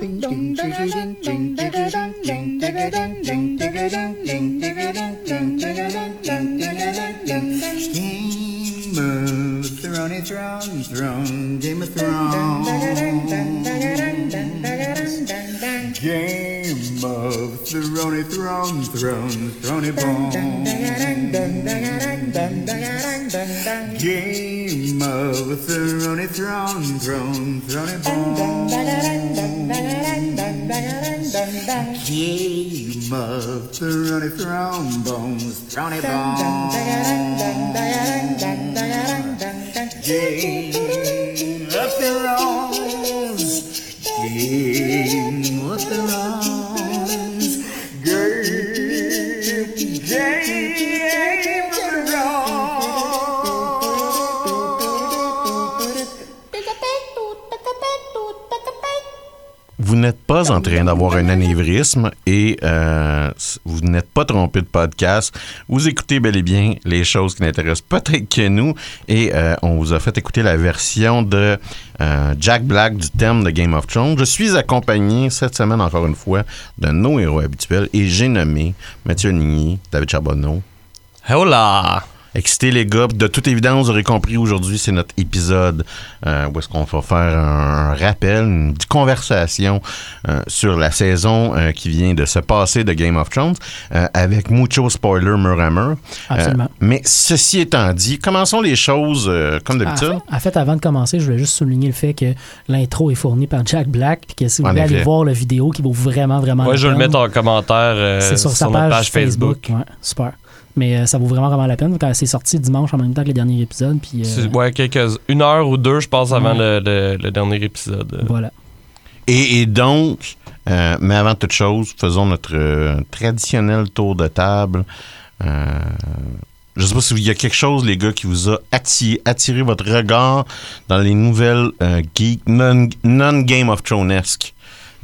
Game of Thrones, Throne, Throne, Game of Thrones. Game of Throne, Throne, Throne, Bones. Game of Throne, Throne, Throne, Bones. Game of Throne, Throne, Bones, Bones. Game of Thrones. Game of Thrones. Game, Game Vous n'êtes pas en train d'avoir un anévrisme et euh, vous n'êtes pas trompé de podcast. Vous écoutez bel et bien les choses qui n'intéressent peut-être que nous et euh, on vous a fait écouter la version de euh, Jack Black du thème de Game of Thrones. Je suis accompagné cette semaine encore une fois de nos héros habituels et j'ai nommé Mathieu Nigny, David Charbonneau, Hola! Excité les gars, de toute évidence, vous aurez compris aujourd'hui, c'est notre épisode euh, où est-ce qu'on va faire un, un rappel, une petite conversation euh, sur la saison euh, qui vient de se passer de Game of Thrones euh, avec mucho spoiler mur à mur. Absolument. Euh, mais ceci étant dit, commençons les choses euh, comme d'habitude. en fait, avant de commencer, je voulais juste souligner le fait que l'intro est fournie par Jack Black, puis que si vous voulez aller voir la vidéo qui vaut vraiment, vraiment Ouais, la je vais le mettre en commentaire euh, c'est sur sa notre page, Facebook. Ouais, super. Mais euh, ça vaut vraiment, vraiment la peine. Quand c'est sorti dimanche en même temps que le dernier épisode, puis euh, C'est- Ouais, quelques, une heure ou deux, je pense, avant Ouais. le, le- le dernier épisode. voilà. Et, et donc, euh, mais avant toute chose, faisons notre euh, traditionnel tour de table. Euh, je sais pas s'il y a quelque chose, les gars, qui vous a attiré, attiré votre regard dans les nouvelles euh, geek non, non-Game of Thrones-esque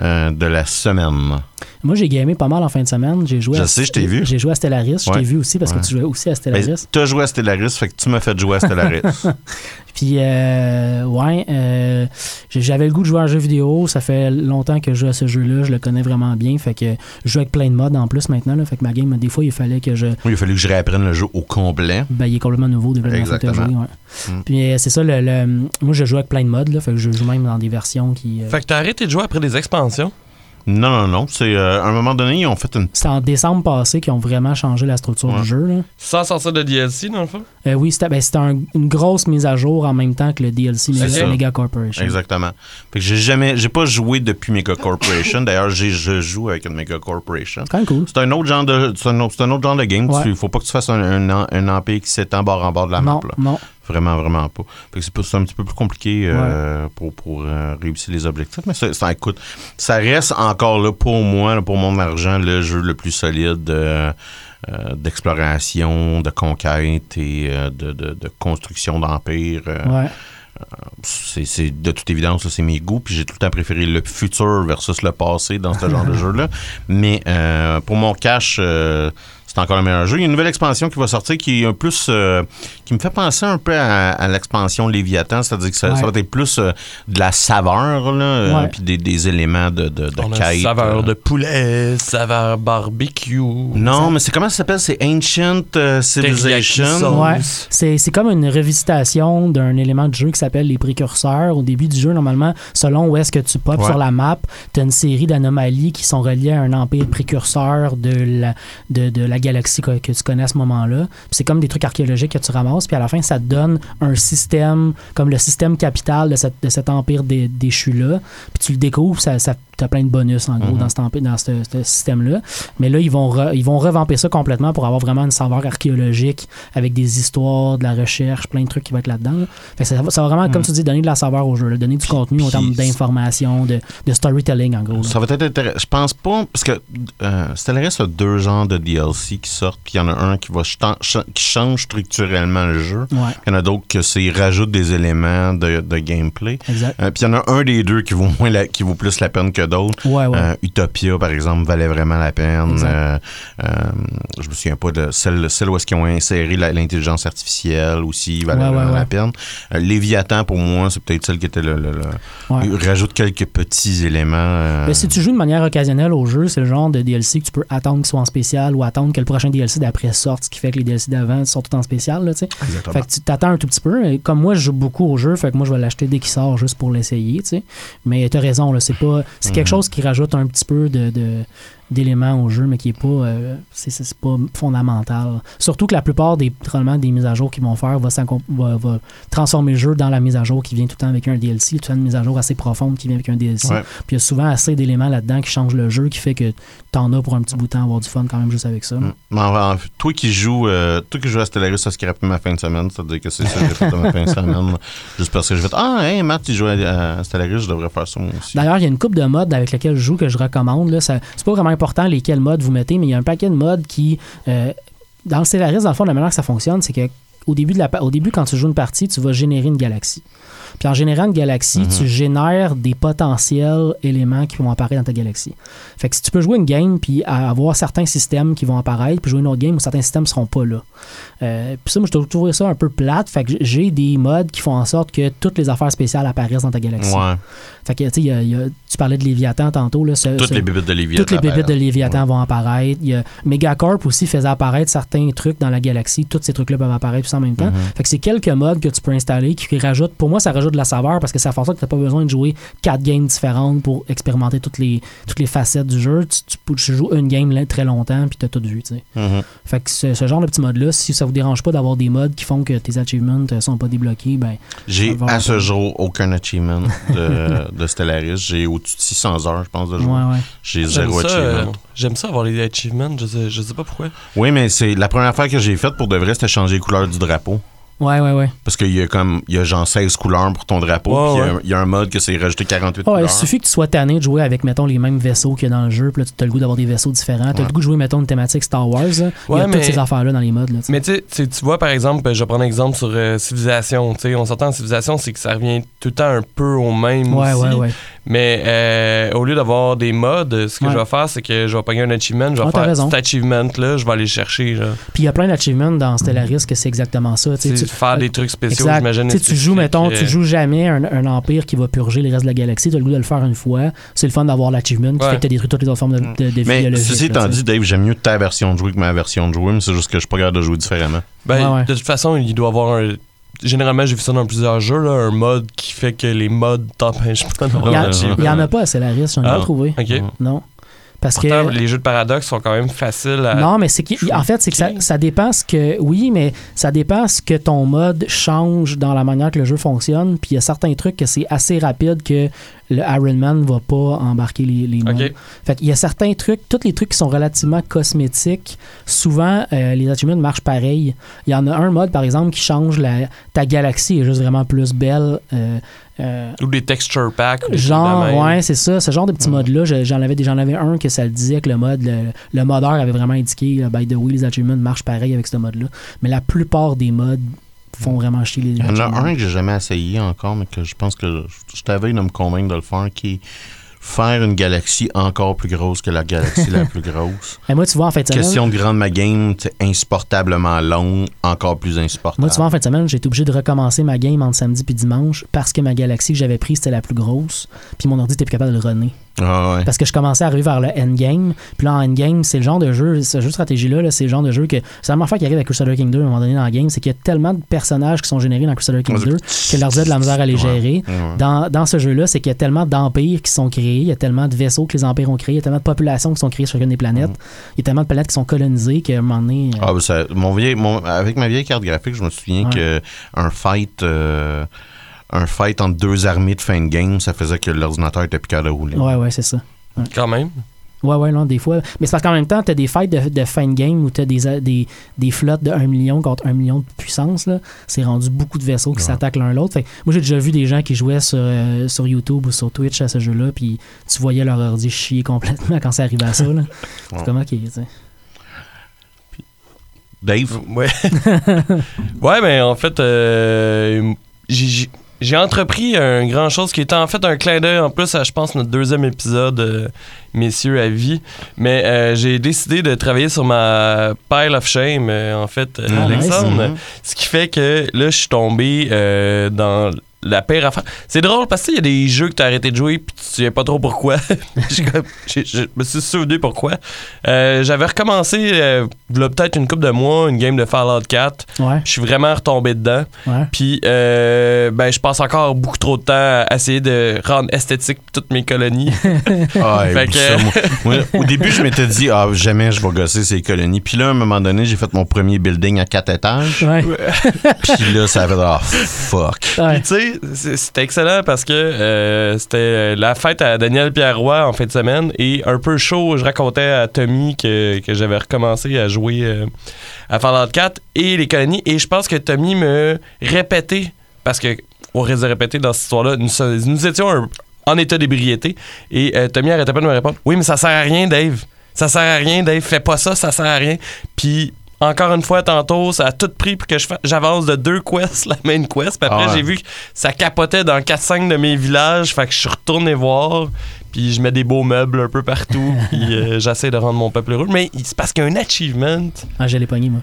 euh, de la semaine. Moi, j'ai gamé pas mal en fin de semaine. J'ai joué Je à- sais, je t'ai vu. J'ai joué à Stellaris. Je t'ai vu aussi parce Ouais. que tu jouais aussi à Ben, Stellaris. tu as joué à Stellaris, fait que tu m'as fait jouer à Stellaris. Puis, euh, ouais, euh, j'avais le goût de jouer à un jeu vidéo. Ça fait longtemps que je joue à ce jeu-là. Je le connais vraiment bien. Fait que je joue avec plein de modes en plus maintenant. Là, fait que ma game, des fois, il fallait que je. oui, il a fallu que je réapprenne le jeu au complet. Ben, il est complètement nouveau Exactement. joué, ouais. Mm. Puis euh, c'est ça, le, le- moi je joue avec plein de modes, là, fait que je joue même dans des versions qui. euh, Fait que t'as arrêté de jouer après des expansions? Non, non, non. C'est euh, à un moment donné, ils ont fait une. C'était en décembre passé qu'ils ont vraiment changé la structure Ouais. du jeu. Là. Sans sortir de DLC, dans le fond? Euh, oui, c'était ben, un- une grosse mise à jour en même temps que le DLC C'est Mega, ça. Mega Corporation. Exactement. Fait que j'ai jamais, j'ai pas joué depuis Mega Corporation. D'ailleurs, je joue avec une Mega Corporation. C'est quand même cool. C'est un autre genre de, c'est un autre, c'est un autre genre de game. Ouais. Il faut pas que tu fasses un, un, un empire qui s'étend bord en bord de la non, map. Là. non. Vraiment, vraiment pas. C'est, un petit peu plus compliqué euh, pour, pour euh, réussir les objectifs. Mais ça, ça, écoute, ça reste encore là pour moi, là, pour mon argent, le jeu le plus solide euh, d'exploration, de conquête et de, de- de construction d'empire. Ouais. c'est, de toute évidence, c'est mes goûts. Puis j'ai tout le temps préféré le futur versus le passé dans ce genre de jeu-là. Mais pour mon cash, c'est encore le meilleur jeu. Il y a une nouvelle expansion qui va sortir qui est un plus. euh, qui me fait penser un peu à, à l'expansion Léviathan, c'est-à-dire que ça, Ouais. ça va être plus euh, de la saveur, là, euh, Ouais. puis des, des éléments de, de, de On a quête, saveur euh. de poulet, saveur barbecue. Non, mais c'est comment ça s'appelle? C'est Ancient euh, Civilization. Ouais. C'est c'est comme une revisitation d'un élément de jeu qui s'appelle les précurseurs. Au début du jeu, normalement, selon où est-ce que tu popes Ouais. sur la map, tu as une série d'anomalies qui sont reliées à un empire précurseur de la, de, de la galaxie que, tu connais à ce moment-là. C'est comme des trucs archéologiques que tu ramasses, puis à la fin, ça te donne un système, comme le système capital de cet empire dé- déchu-là. Puis tu le découvres, ça, ça tu as plein de bonus, en gros, Mhm. dans, empire- dans ce, ce système-là. Mais là, ils vont, re- ils vont revamper ça complètement pour avoir vraiment une saveur archéologique avec des histoires, de la recherche, plein de trucs qui vont être là-dedans. là. Ça, va- ça va vraiment, comme tu dis, donner de la saveur au jeu, là, donner du contenu en termes d'information, de, de storytelling, en gros. là. Ça va être intéressant. Je pense pas, parce que euh, Stellaris a deux genres de DLC qui sortent, puis il y en a un qui va qui change structurellement le jeu. Ouais, Il y en a d'autres que c'est rajoute des éléments de, de gameplay. exact. Euh, puis il y en a un des deux qui vaut moins la- qui vaut plus la peine que d'autres. Ouais, ouais. Euh, Utopia, par exemple, valait vraiment la peine. Euh, euh, je me souviens pas de celle, celle où est-ce qu'ils ont inséré l'intelligence artificielle aussi, valait Ouais, vraiment la peine. Léviathan, pour moi, c'est peut-être celle qui était le... rajoute quelques petits éléments. Mais si tu joues de manière occasionnelle au jeu, c'est le genre de DLC que tu peux attendre qu'il soit en spécial ou attendre que le prochain DLC d'après sorte, ce qui fait que les DLC d'avant sont tout en spécial. Là, tu fait que tu t'attends un tout petit peu. Et comme moi, je joue beaucoup au jeu, fait que moi, je vais l'acheter dès qu'il sort juste pour l'essayer. tu sais. Mais t'as raison, là, c'est pas c'est quelque chose qui rajoute un petit peu de- d'éléments au jeu, mais qui est pas euh, c'est, pas fondamental. Surtout que la plupart des probablement des mises à jour qu'ils vont faire va, s'accom- va, va transformer le jeu dans la mise à jour qui vient tout le temps avec un DLC, tout le temps une mise à jour assez profonde qui vient avec un DLC. Ouais. Puis il y a souvent assez d'éléments là-dedans qui changent le jeu, qui fait que t'en as pour un petit bout de temps avoir du fun quand même juste avec ça. là. Mm. Mais en- en- toi qui joues euh, toi qui joues à Stellaris, ça scrape ma fin de semaine. C'est-à-dire que c'est ça que j'ai fait de ma fin de semaine. Juste parce que je vais Ah, hey, Matt, tu joues à, à Stellaris, je devrais faire ça moi aussi. D'ailleurs, il y a une coupe de modes avec lesquels je joue que je recommande. Là. Ça- C'est pas vraiment important lesquels modes vous mettez, mais il y a un paquet de modes qui. euh, dans le Stellaris, dans le fond, la manière que ça fonctionne, c'est que au début, de la, au début, quand tu joues une partie, tu vas générer une galaxie. Puis en générant une galaxie, Mhm. tu génères des potentiels éléments qui vont apparaître dans ta galaxie. Fait que si tu peux jouer une game puis avoir certains systèmes qui vont apparaître, puis jouer une autre game où certains systèmes seront pas là. Euh, puis ça, moi, je trouve ça un peu plate. Fait que j'ai des modes qui font en sorte que toutes les affaires spéciales apparaissent dans ta galaxie. Ouais. Fait que, y a- il y a- tu parlais de Léviathan tantôt. Là, ce- Toutes ce- les bébites de Léviathan. toutes les bébites de. Léviathan vont apparaître. Y a Megacorp aussi faisait apparaître certains trucs dans la galaxie. Tous ces trucs-là peuvent apparaître tous en même temps. Mhm. Fait que c'est quelques modes que tu peux installer qui rajoutent. Pour moi, ça rajoute de la saveur parce que ça fait en sorte que tu n'as pas besoin de jouer quatre games différentes pour expérimenter toutes les, toutes les facettes du jeu. Tu, tu peux- tu joues une game là, très longtemps puis tu as tout vu. tu sais. Mhm. Fait que ce, ce genre de petits modes-là, si ça vous dérange pas d'avoir des modes qui font que tes achievements euh, sont pas débloqués, ben J'ai à ce jour aucun achievement de, de Stellaris. J'ai au-dessus de 600 heures, je pense, de ouais, jeu. ouais. J'ai J'aime zéro ça, euh, achievement. j'aime ça avoir les achievements, je sais, je sais pas pourquoi. Oui, mais c'est la première fois que j'ai faite pour de vrai, c'était changer les couleurs du drapeau. Ouais, ouais, ouais. Parce qu'il y a comme il y a genre 16 couleurs pour ton drapeau. Puis il y a ouais. un- il y, a un mode que c'est rajouter 48 Ouais, il couleurs. suffit que tu sois tanné de jouer avec, mettons, les mêmes vaisseaux qu'il y a dans le jeu. Puis là, tu as le goût d'avoir des vaisseaux différents. Tu as Ouais. le goût de jouer, mettons, une thématique Star Wars. là. il y a Ouais, toutes mais- ces affaires-là dans les modes. Là, tu sais. Mais tu sais, tu vois, par exemple, je vais prendre un exemple sur euh, Civilisation. Tu sais, on s'entend en Civilisation, c'est que ça revient tout le temps un peu au même ouais, aussi. ouais, ouais. Mais euh, au lieu d'avoir des modes, ce que Ouais. je vais faire, c'est que je vais pogner un achievement, je vais Ouais, t'as faire raison. cet achievement-là, je vais aller chercher. Genre. Puis il y a plein d'achievements dans Stellaris que c'est exactement ça. tu sais, C'est tu- faire des trucs spéciaux, Exact. j'imagine. Tu joues, mettons, euh, tu joues jamais un, un empire qui va purger les restes de la galaxie. Tu as le goût de le faire une fois. C'est le fun d'avoir l'achievement qui Ouais. fait que tu as détruit toutes les autres formes de, de, de vie Mais biologique, ceci étant dit, Dave, j'aime mieux ta version de jouer que ma version de jouer, mais c'est juste que je suis pas capable de jouer différemment. Ben, Ouais, ouais. De toute façon, il doit avoir un. Généralement, j'ai vu ça dans plusieurs jeux, là, un mode qui fait que les modes t'empêchent pas Il d'avoir y, un en- a pas à Stellaris, j'en ai Ah. pas trouvé. Non. Parce Pourtant, que. les jeux de paradoxe sont quand même faciles à. Non, mais c'est en fait, c'est que ça, ça dépend ce que. Oui, mais ça dépend ce que ton mode change dans la manière que le jeu fonctionne. Puis il y a certains trucs que c'est assez rapide que le Iron Man va pas embarquer les, les modes. Ok. Fait qu'il y a certains trucs, tous les trucs qui sont relativement cosmétiques, souvent euh, les achievements marchent pareil. Il y en a un mode, par exemple, qui change la, ta galaxie est juste vraiment plus belle. euh, euh, Ou des texture packs. des Genre, ouais, c'est ça. Ce genre de petits modes-là, je- j'en avais, j'en avais un que ça le disait que le mode, le, le modeur avait vraiment indiqué, là, by the way, les achievements marchent pareil avec ce mode-là. Mais la plupart des modes font vraiment chier les Il y en a un que j'ai jamais essayé encore, mais que je pense que je, t'avais de me convaincre de le faire, qui est faire une galaxie encore plus grosse que la galaxie la plus grosse. Et moi, tu vois, en de semaine, Question de grande ma game, insupportablement longue, encore plus insupportable. moi, tu vois, en fin de semaine, j'ai été obligé de recommencer ma game entre samedi puis dimanche parce que ma galaxie que j'avais prise, c'était la plus grosse. Puis mon ordi était plus capable de le runner. Ah ouais. Parce que je commençais à arriver vers le endgame. Puis là, en endgame, c'est le genre de jeu, ce jeu de stratégie-là, là, c'est le genre de jeu que. C'est la même affaire qui arrive à Crusader King 2 à un moment donné dans le game, c'est qu'il y a tellement de personnages qui sont générés dans Crusader King 2 que leur a de la misère à les gérer. Ouais. Dans, dans ce jeu-là, c'est qu'il y a tellement d'empires qui sont créés, il y a tellement de vaisseaux que les empires ont créés, il y a tellement de populations qui sont créées sur chacune des planètes, il y a tellement de planètes qui sont colonisées qu'à un moment donné. euh, Ah, ben ça, mon vieil, mon- avec ma vieille carte graphique, je me souviens Ouais. que un fight, euh, un fight entre deux armées de fin de game, ça faisait que l'ordinateur était plus capable de rouler. Ouais, ouais, c'est ça. Quand même. Ouais, ouais, non, des fois. Mais c'est parce qu'en même temps, t'as des fights de, de fin de game où t'as des, des, des flottes de 1 million contre 1 million de puissance. là. C'est rendu beaucoup de vaisseaux qui Ouais. s'attaquent l'un l'autre. Fait moi, j'ai déjà vu des gens qui jouaient sur, euh, sur YouTube ou sur Twitch à ce jeu-là, puis tu voyais leur ordi chier complètement quand ça arrivait à ça. Là. Ouais. C'est comme, ok, tu sais. Dave, Ouais. ouais, mais en fait, euh, j'ai- j'ai- entrepris un grand chose qui était en fait un clin d'œil en plus à, je pense, notre deuxième épisode, euh, Messieurs à vie. Mais euh, j'ai décidé de travailler sur ma pile of shame, euh, en fait, euh, Ah, Alexandre. nice. Ce qui fait que là, je suis tombé euh, dans la pire affaire. C'est drôle parce qu'il y a des jeux que tu as arrêté de jouer puis tu sais pas trop pourquoi. Je me suis souvenu pourquoi. Euh, J'avais recommencé, euh, peut-être une couple de mois, une game de Fallout 4. Ouais, Je suis vraiment retombé dedans. ouais. Puis, euh, ben, je passe encore beaucoup trop de temps à essayer de rendre esthétique toutes mes colonies. Ah, Fait oublie que- ça, moi. Moi, au début, je m'étais dit, ah, jamais je vais gosser ces colonies. Puis là, à un moment donné, j'ai fait mon premier building à quatre étages. Ouais. Puis là, ça avait ah, fuck. Ouais. Puis, tu sais, c'était excellent parce que euh, c'était la fête à Daniel Pierroy en fin de semaine et un peu chaud, je racontais à Tommy que, que j'avais recommencé à jouer euh, à Fallout 4 et les colonies. Et je pense que Tommy me répétait, parce que on risque de répéter dans cette histoire-là, nous, nous étions en état d'ébriété et euh, Tommy arrêtait pas de me répondre Oui, mais ça sert à rien, Dave. Ça sert à rien, Dave. Fais pas ça, ça sert à rien. Puis. Encore une fois, tantôt, ça a tout pris pour que j'avance de deux quests, la main quest. Puis après, Ah ouais. j'ai vu que ça capotait dans 4-5 de mes villages. Fait que je suis retourné voir. Puis je mets des beaux meubles un peu partout. puis euh, j'essaie de rendre mon peuple heureux. Mais c'est parce qu'il y a un achievement. Ah, je l'ai pogné, moi.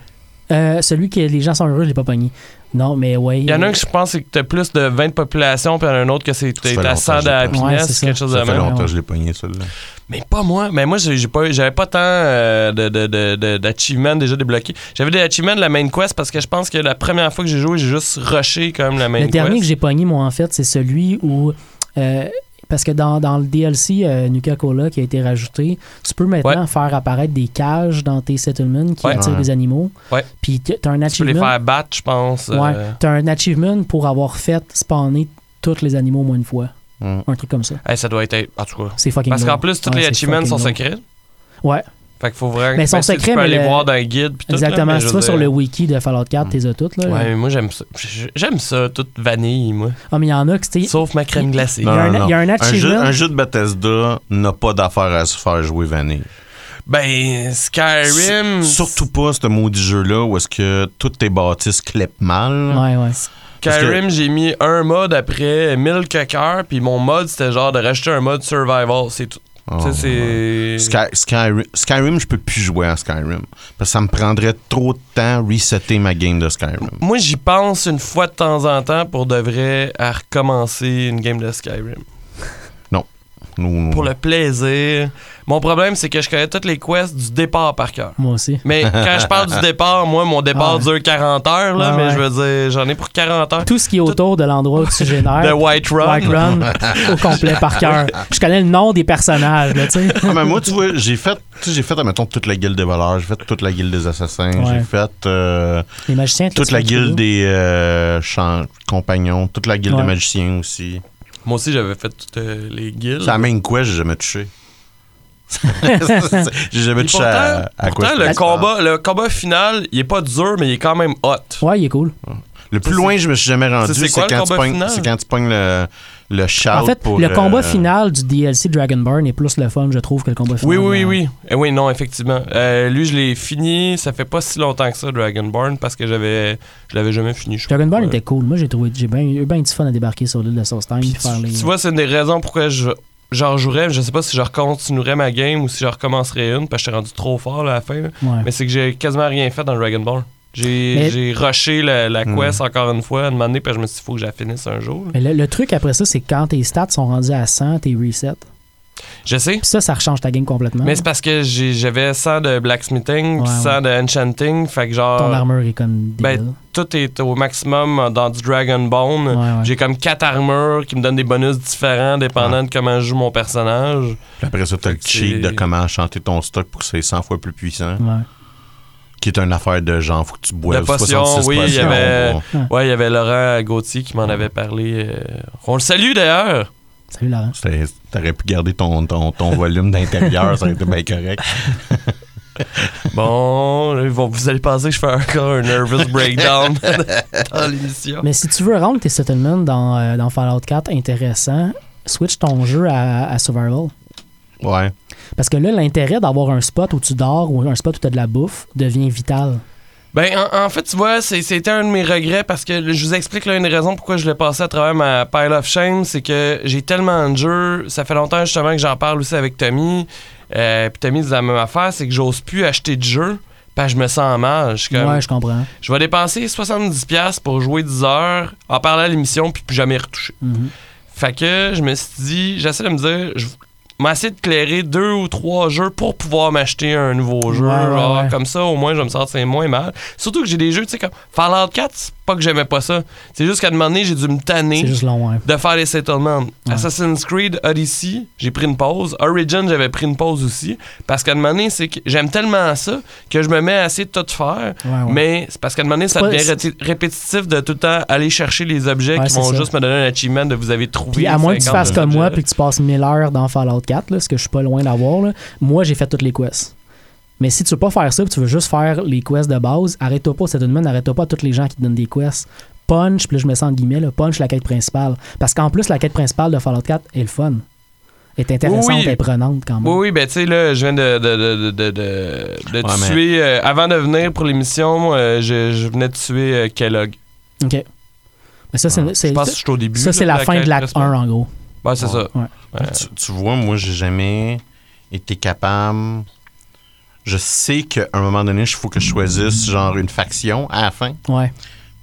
Euh, celui que les gens sont heureux, je l'ai pas pogné. Non, mais ouais. Il y en a un que je pense c'est que t'as plus de 20 de population. Puis il y en a un autre que c'est à longtemps 100 que je l'ai pas. d'happiness. Ouais, c'est ça. quelque chose de Ça fait même. longtemps que je l'ai pogné, celui-là. Mais pas moi. Mais moi, j'ai j'ai pas, j'avais pas tant euh, de, de, de- de- d'achievements déjà débloqués. J'avais des achievements de la main quest parce que je pense que la première fois que j'ai joué, j'ai juste rushé comme la main Le quest. dernier que j'ai pogné, moi, en fait, c'est celui où. euh, parce que dans, dans le DLC euh, Nuka Cola qui a été rajouté, tu peux maintenant faire apparaître des cages dans tes settlements qui Ouais. attirent Ouais. des animaux. Ouais. Puis tu as un Tu peux les achievement. faire battre, je pense. Ouais. euh. Tu as un achievement pour avoir fait spawner tous les animaux au moins une fois. Mm. Un truc comme ça. Hey, ça doit être. En tout cas. C'est fucking Parce qu'en plus, tous Ouais, les achievements sont secrets. Ouais, Fait qu'il faut vraiment. Mais ben, si secrets, Tu peux mais aller le- voir dans le guide. Puis tout, là, exactement. si tu vas sur le wiki de Fallout 4, t'es toutes. Là, Ouais, mais moi, j'aime ça. J'aime ça, toute vanille, moi. Ah, mais il y en a que c'était. Sauf ma crème glacée. Il y a un- il y a un jeu, achievement. un jeu de Bethesda n'a pas d'affaire à se faire jouer vanille. Ben, Skyrim. Surtout pas ce maudit jeu-là où est-ce que toutes tes bâtisses clèpent mal. Ouais, ouais. Skyrim, j'ai mis un mode après 1000 coqueurs, puis mon mode, c'était genre de rajouter un mode survival. C'est tout. Oh. Sky- Skyrim, Skyrim, je peux plus jouer à Skyrim. Parce que ça me prendrait trop de temps resetter ma game de Skyrim. Moi, j'y pense une fois de temps en temps pour de vrai à recommencer une game de Skyrim. Nous- Pour le plaisir. Mon problème, c'est que je connais toutes les quests du départ par cœur. Moi aussi. Mais quand je parle du départ, moi, mon départ Ah ouais. dure 40 heures, là, Ah mais je veux dire, j'en ai pour 40 heures. Tout ce qui est autour de l'endroit où tu génères. De White Run. White Run au complet par cœur. Je connais le nom des personnages, tu sais. Ah, mais moi, tu vois, j'ai fait, tu sais, j'ai fait, admettons, toute la guilde des voleurs, j'ai fait toute la guilde des assassins, Ouais. j'ai fait euh, Les magiciens. toute la guilde des euh, compagnons, toute la guilde Ouais. des magiciens aussi. Moi aussi, j'avais fait toutes euh, les guildes. C'est la main quest, j'ai jamais touché. j'ai jamais touché à, à pourtant, quoi le combat, le combat final, il est pas dur, mais il est quand même hot. Ouais, il est cool. Le plus loin je me suis jamais rendu, c'est quoi quand, quand tu pognes le, le shout En fait, pour, le combat euh, final du DLC Dragonborn est plus le fun, je trouve, que le combat final. Oui, oui, oui. Eh oui, non, effectivement. Euh, lui, je l'ai fini. Ça fait pas si longtemps que ça, Dragonborn, parce que j'avais, je l'avais jamais fini. je Dragonborn crois. était cool. Moi, j'ai trouvé, j'ai bien eu bien du fun à débarquer sur l'île de Solstheim. Faire les... tu, tu vois, c'est une des raisons pourquoi je, j'en jouerais. Je sais pas si je recontinuerais ma game ou si je recommencerais une, parce que j'étais rendu trop fort là, à la fin. Ouais. Mais c'est que j'ai quasiment rien fait dans Dragonborn. J'ai, Mais- j'ai rushé la, la quest encore une fois à demander, puis je me suis dit, faut que je la finisse un jour. là. Mais le, le truc après ça, c'est que quand tes stats sont rendus à 100, t'es reset. Je sais. Puis ça, ça rechange ta game complètement. Mais c'est parce que j'avais 100 de blacksmithing, puis Ouais, 100 de enchanting, fait que genre. Ton armure est comme ben, tout est au maximum dans du Dragonbone. Ouais, ouais. J'ai comme 4 armures qui me donnent des bonus différents dépendant de comment je joue mon personnage. Puis après ça, t'as le cheat de comment chanter ton stock pour que c'est 100 fois plus puissant. Ouais. Qui est une affaire de genre, faut que tu boives De potions, 66 oui, il y avait- Bon, Ouais, il y avait Laurent Gauthier qui m'en avait parlé. euh, On le salue d'ailleurs! Salut Laurent. T'aurais pu garder ton, ton, ton volume d'intérieur, ça aurait été bien correct. Bon, vous allez penser que je fais encore un nervous breakdown dans l'émission. Mais si tu veux rendre tes settlements dans, euh, dans Fallout 4 intéressants, switch ton jeu à, à Survival. Ouais. Parce que là, l'intérêt d'avoir un spot où tu dors ou un spot où tu as de la bouffe devient vital. Ben, en, en fait, tu vois, c'était un de mes regrets parce que je vous explique là, une raison pourquoi je l'ai passé à travers ma pile of shame. C'est que j'ai tellement de jeux. Ça fait longtemps justement que j'en parle aussi avec Tommy. Euh, Puis Tommy dit la même affaire c'est que j'ose plus acheter de jeux. Que je me sens mal. Je comme, Ouais, je comprends. je vais dépenser 70$ pour jouer 10 heures, en parler à l'émission, puis plus jamais retoucher. Mhm. Fait que je me suis dit, j'essaie de me dire, je vais essayer de clairer deux ou trois jeux pour pouvoir m'acheter un nouveau jeu. Ouais, ouais, genre, ouais. comme ça, au moins, je vais me sentir moins mal. Surtout que j'ai des jeux, tu sais, comme Fallout 4, c'est pas que j'aimais pas ça. C'est juste qu'à un moment donné, j'ai dû me tanner long, de faire les settlements. Assassin's Creed Odyssey, j'ai pris une pause. Origin, j'avais pris une pause aussi. Parce qu'à un moment donné, c'est que j'aime tellement ça que je me mets à essayer de tout faire. Ouais, ouais. Mais c'est parce qu'à un moment donné, ça devient ré- répétitif de tout le temps aller chercher les objets qui vont ça. juste me donner un achievement de vous avez trouvé. Puis à moins que tu 50 fasses comme objets. moi puis que tu passes 1000 heures dans Fallout 4, là, ce que je suis pas loin d'avoir, moi j'ai fait toutes les quests. Mais si tu veux pas faire ça, puis tu veux juste faire les quests de base, arrête-toi pas, cette semaine, arrête-toi pas à tous les gens qui te donnent des quests. Punch, puis là je me sens en guillemets, là, punch la quête principale. Parce qu'en plus, la quête principale de Fallout 4 est le fun. est intéressante, Oui. est prenante quand même. Oui, oui, ben tu sais, là, je viens de, de, de, de, de, de- de Ouais, mais- tuer. euh, avant de venir pour l'émission, euh, je, je venais de tuer euh, Kellogg. OK. Mais ça, c'est, Ah, c'est- Je pense que je suis au début. ça, c'est de la fin de l'acte principale. 1, en gros. Ouais, c'est ça. Ouais. Ouais. Tu, tu vois, moi, j'ai jamais été capable. Je sais qu'à un moment donné, il faut que je choisisse genre une faction à la fin. Ouais.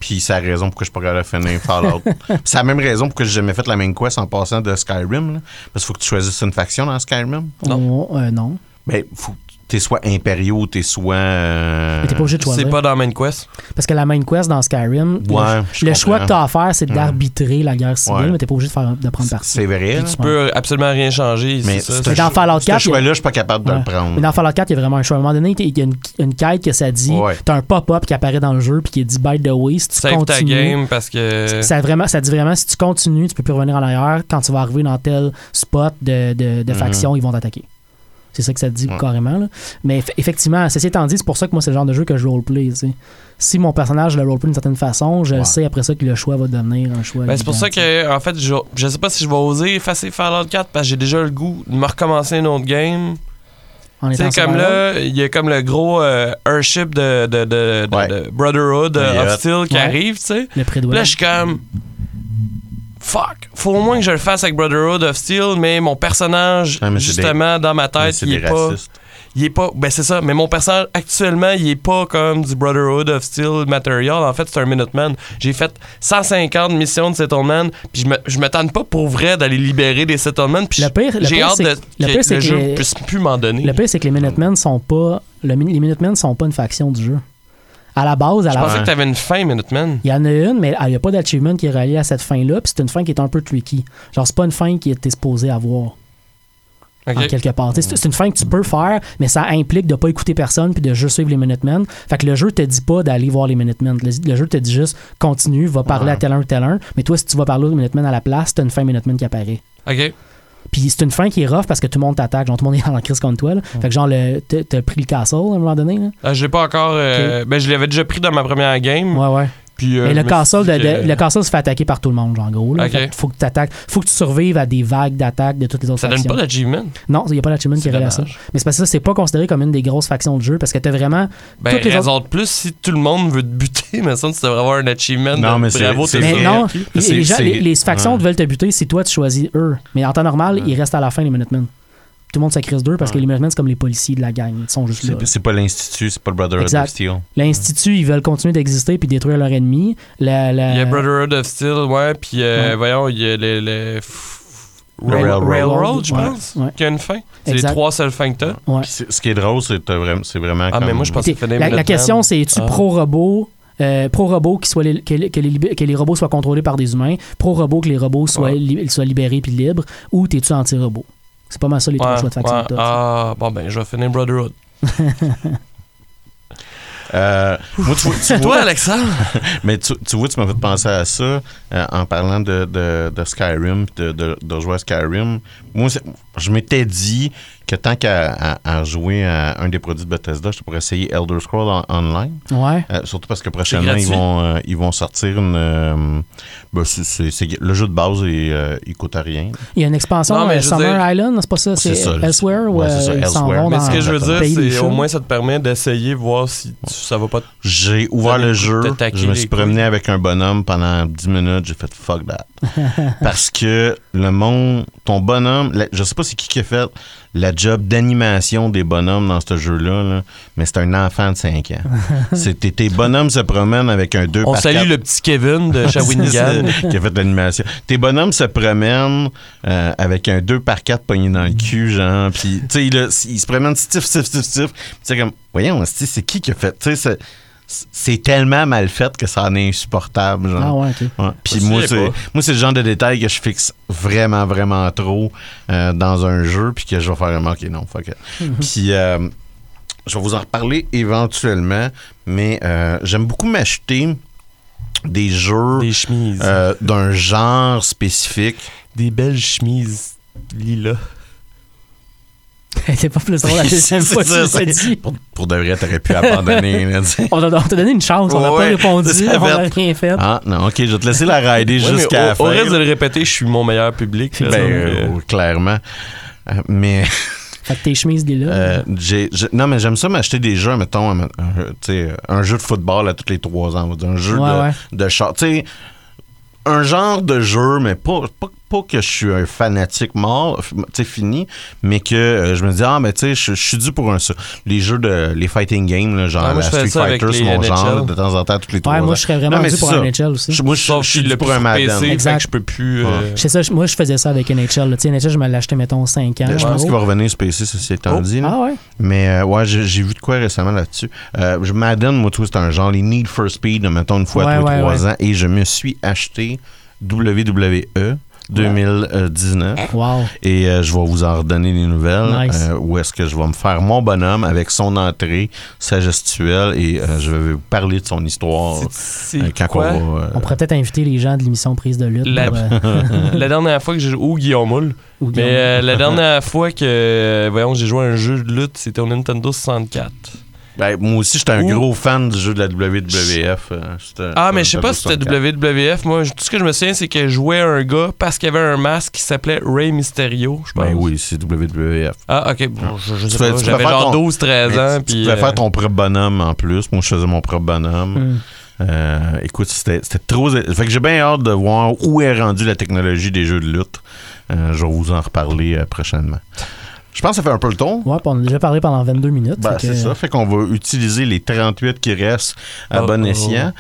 Puis c'est la raison pourquoi je suis pas capable de finir Fallout. c'est la même raison pourquoi j'ai jamais fait la main quest en passant de Skyrim. là. Parce qu'il faut que tu choisisses une faction dans Skyrim. Non. On- euh, non. Ben, faut t'es soit impériaux, t'es soit. euh, Mais t'es pas obligé de choisir. C'est pas dans Main Quest? Parce que la main quest dans Skyrim, le- Ouais, le, choix que comprends. tu as à faire, c'est d'arbitrer la guerre civile, Ouais. mais t'es pas obligé de, faire, de prendre parti. C'est vrai. Tu peux absolument rien changer. Mais ça. ce Mais dans Fallout ce 4, il y a- choix-là, je suis pas capable de le prendre. Mais dans Fallout 4, il y a vraiment un choix. À un moment donné, il y a une, une quête que ça dit, t'as un pop-up qui apparaît dans le jeu puis qui dit by the way, si tu Save ta game parce que. ça, vraiment, ça dit vraiment si tu continues, tu peux plus revenir en arrière. Quand tu vas arriver dans tel spot de, de, de Mhm. faction, ils vont t'attaquer. C'est ça que ça dit Ouais. carrément. là. Mais eff- effectivement, ceci étant dit, c'est pour ça que moi, c'est le genre de jeu que je roleplay. tu sais. Si mon personnage le roleplay d'une certaine façon, je Ouais. sais après ça que le choix va devenir un choix. Ben, c'est pour ça que, en fait, je, je sais pas si je vais oser effacer Fallout 4 parce que j'ai déjà le goût de me recommencer une autre game. Étant comme là, il y a comme le gros euh, Earthship de, de, de, de- Ouais. de Brotherhood euh, Yeah. of Steel qui Ouais. arrive, tu sais. Là, je suis comme. Fuck! Faut au moins que je le fasse avec Brotherhood of Steel, mais mon personnage, Ah, mais justement, dans ma tête, il est pas. Il est pas. Ben, c'est ça. Mais mon personnage, actuellement, il est pas comme du Brotherhood of Steel Material. En fait, c'est un Minuteman. J'ai fait 150 missions de Settlement, puis je me, je me tente pas pour vrai d'aller libérer des Settlements, puis Le pire- le j'ai pire, hâte c'est de, que- le que pire, c'est le que jeu les- puisse plus m'en donner. Le pire, c'est que les Minutemen sont pas. le les Minutemen sont pas une faction du jeu. À la base, à Je la pensais que t'avais une fin, Minuteman. Il y en a une, mais il n'y a pas d'achievement qui est relié à cette fin-là, puis c'est une fin qui est un peu tricky. Genre, c'est pas une fin qui était supposée avoir, Ok. en quelque part. Tu C'est c'est une fin que tu peux faire, mais ça implique de pas écouter personne puis de juste suivre les Minutemen. Fait que le jeu te dit pas d'aller voir les Minutemen. Le, le jeu te dit juste, continue, va parler Ouais. à tel un, tel un. Mais toi, si tu vas parler aux Minutemen à la place, t'as une fin Minutemen qui apparaît. Ok. Puis c'est une fin qui est rough parce que tout le monde t'attaque. Genre, tout le monde est en crise contre toi. là. Fait que genre, le- t'as t'as pris le castle à un moment donné. Là. Ah, je l'ai pas encore. euh, Ben, je l'avais déjà pris dans ma première game. Ouais, ouais. Puis, euh, Mais le castle, suis de- dit de- que le castle se fait attaquer par tout le monde, en gros. Là. Faut que tu faut que tu survives à des vagues d'attaques de toutes les autres Ça donne factions. pas d'achievement? Non, il n'y a pas l'achievement qui relié à ça. Mais c'est parce que ça, c'est pas considéré comme une des grosses factions de jeu parce que t'as vraiment. Ben, Toutes les raison de plus, si tout le monde veut te buter, mais ça, tu devrais avoir un achievement. Non, mais c'est- bravo, c'est t'es Mais non, les, C'est- les gens- les- les factions ouais. veulent te buter si toi tu choisis eux. Mais en temps normal, ils restent à la fin, les Minutemen. Tout le monde s'accrise d'eux parce que les Minutemen, c'est comme les policiers de la gang. Ils sont juste là. C'est pas l'Institut, c'est pas le Brotherhood Exact. of Steel. L'Institut, ils veulent continuer d'exister puis détruire. La, la- Il y a Brotherhood of Steel, ouais, puis euh, Ouais. voyons, il y a le. le f- Le Rail- Railroad. Railroad, je pense, ouais. qui a une fin. C'est les trois seules fins que t'as. Ouais. Ce qui est drôle, c'est vraiment- c'est vraiment. Ah, comme- mais moi, je pense que La, la question, c'est es-tu Ah. pro-robot euh, pro-robot qui soit les- que, les- que les, que les robots soient contrôlés par des humains, pro-robot que les robots soient, Ouais. li- soient libérés puis libres, ou t'es-tu anti-robot? C'est pas mal ça les trois Ouais, choix de faction ouais. Ah, bon, ben, je vais finir Brotherhood. Euh, moi, tu vois- tu vois, Toi, Alexandre? Mais tu, tu vois, tu m'as fait penser à ça euh, en parlant de, de, de Skyrim, de, de, de jouer à Skyrim. Moi, je m'étais dit que tant qu'à à- à jouer à un des produits de Bethesda, je pourrais essayer Elder Scrolls en- Online. Ouais. Euh, surtout parce que prochainement, ils vont, euh, ils vont sortir une. euh, ben, c'est- c'est- c'est- le jeu de base, euh, il coûte rien. Il y a une expansion Non, mais euh, Summer dire- Island, c'est pas ça? C'est C'est ça, le- Elsewhere ou ouais, c'est ça, ils s'en Elsewhere. Mais ce que je veux dire, c'est au moins ça te permet d'essayer, voir si tu- ça va pas te J'ai ouvert le jeu, je me suis promené avec un bonhomme pendant 10 minutes, j'ai fait fuck that. Parce que le monde, ton bonhomme, la- je sais pas c'est qui qui a fait la job d'animation des bonhommes dans ce jeu-là, là, mais c'est un enfant de 5 ans. C'est tes, bonhommes se promènent avec un 2 On par salue quatre. le petit Kevin de Shawinigan. Qui a fait l'animation. Tes bonhommes se promènent euh, avec un 2 par 4 pogné dans le cul, genre, puis tu sais, là, ils se promènent stiff, stiff, stiff, stiff. C'est comme, voyons, c'est c'est qui qui a fait, tu sais, c'est- tellement mal fait que ça en est insupportable, genre. Ah ouais, ok. Ouais. Puis moi, c'est pas. moi c'est le genre de détail que je fixe vraiment, vraiment trop euh, dans un jeu, puis que je vais faire vraiment, OK, non, fuck it. Puis euh, je vais vous en reparler éventuellement, mais euh, j'aime beaucoup m'acheter des jeux Des chemises. euh, d'un genre spécifique. Des belles chemises lilas. C'est pas plus drôle la deuxième fois que ça, dit. Pour, pour de vrai, t'aurais pu abandonner. là. On t'a on t'a donné une chance, on n'a Ouais, pas répondu, on n'a rien fait. ah, non, OK, je vais te laisser la rider Ouais, jusqu'à la au, fin. au reste de le répéter, je suis mon meilleur public. là, Ben, euh, euh, clairement. Euh, mais Fait que tes chemises, des là. Euh, non, mais j'aime ça m'acheter des jeux, mettons, un, un- tu sais, un jeu de football à tous les trois ans, on va dire, un jeu Ouais, de, ouais. de char. Tu sais, un genre de jeu, mais pas, pas, pas que je suis un fanatique mort, f- tu sais, fini, mais que euh, je me dis, ah, mais tu sais, je je suis dû pour un ça. Les jeux de, les fighting games, là, genre Ah, moi, la Street Fighter, c'est mon genre, de temps en temps, tous les trois ouais, moi, je serais vraiment Non, dû pour ça. un NHL aussi. Je- moi, je, Sauf je suis dû pour un Madden. Exact. que je peux plus. euh, Ouais. Ça, moi, je faisais ça avec NHL. là. Tu sais, NHL, je me l'achetais, mettons, 5 ans. Je en pense qu'il va revenir sur PC, ceci étant Oh. dit. là. Ah ouais? Mais euh, ouais, j'ai vu de quoi récemment là-dessus. Euh, je- Madden, moi, tout, c'est un genre, les Need for Speed, mettons une fois tous les ouais, trois ouais. ans. Et je me suis acheté WWE 2019. Wow. Et euh, je vais vous en redonner des nouvelles. Nice. euh, où est-ce que je vais me faire mon bonhomme avec son entrée, sa gestuelle. Et euh, je vais vous parler de son histoire C'est euh, quand quoi? on va. euh, On pourrait peut-être inviter les gens de l'émission Prise de lutte. La- pour, euh, la dernière fois que j'ai joué. Ou Guillaume Moule. ou Mais Guillaume. euh, la dernière fois que voyons, j'ai joué à un jeu de lutte, c'était au Nintendo 64. Ben, moi aussi, j'étais un Ou- gros fan du jeu de la WWF. euh, j'étais- Ah, mais je sais pas si c'était 64. WWF. Moi, tout ce que je me souviens, c'est que je jouais un gars parce qu'il avait un masque qui s'appelait Ray Mysterio, je pense. Ben oui, c'est WWF. Ah, ok. Bon, je, je sais Tu fais- pas. tu J'avais faire genre ton- 12-13 Mais ans. tu- tu puis, pouvais euh, faire ton propre bonhomme en plus. Moi, je faisais mon propre bonhomme. Hum. Euh, écoute, c'était c'était trop. Fait que j'ai bien hâte de voir où est rendue la technologie des jeux de lutte. Euh, je vais vous en reparler euh, prochainement. Je pense que ça fait un peu le tour. Ouais, puis on a déjà parlé pendant 22 minutes. Ben, que- c'est ça. Fait qu'on va utiliser les 38 qui restent à Oh, bon oh. escient.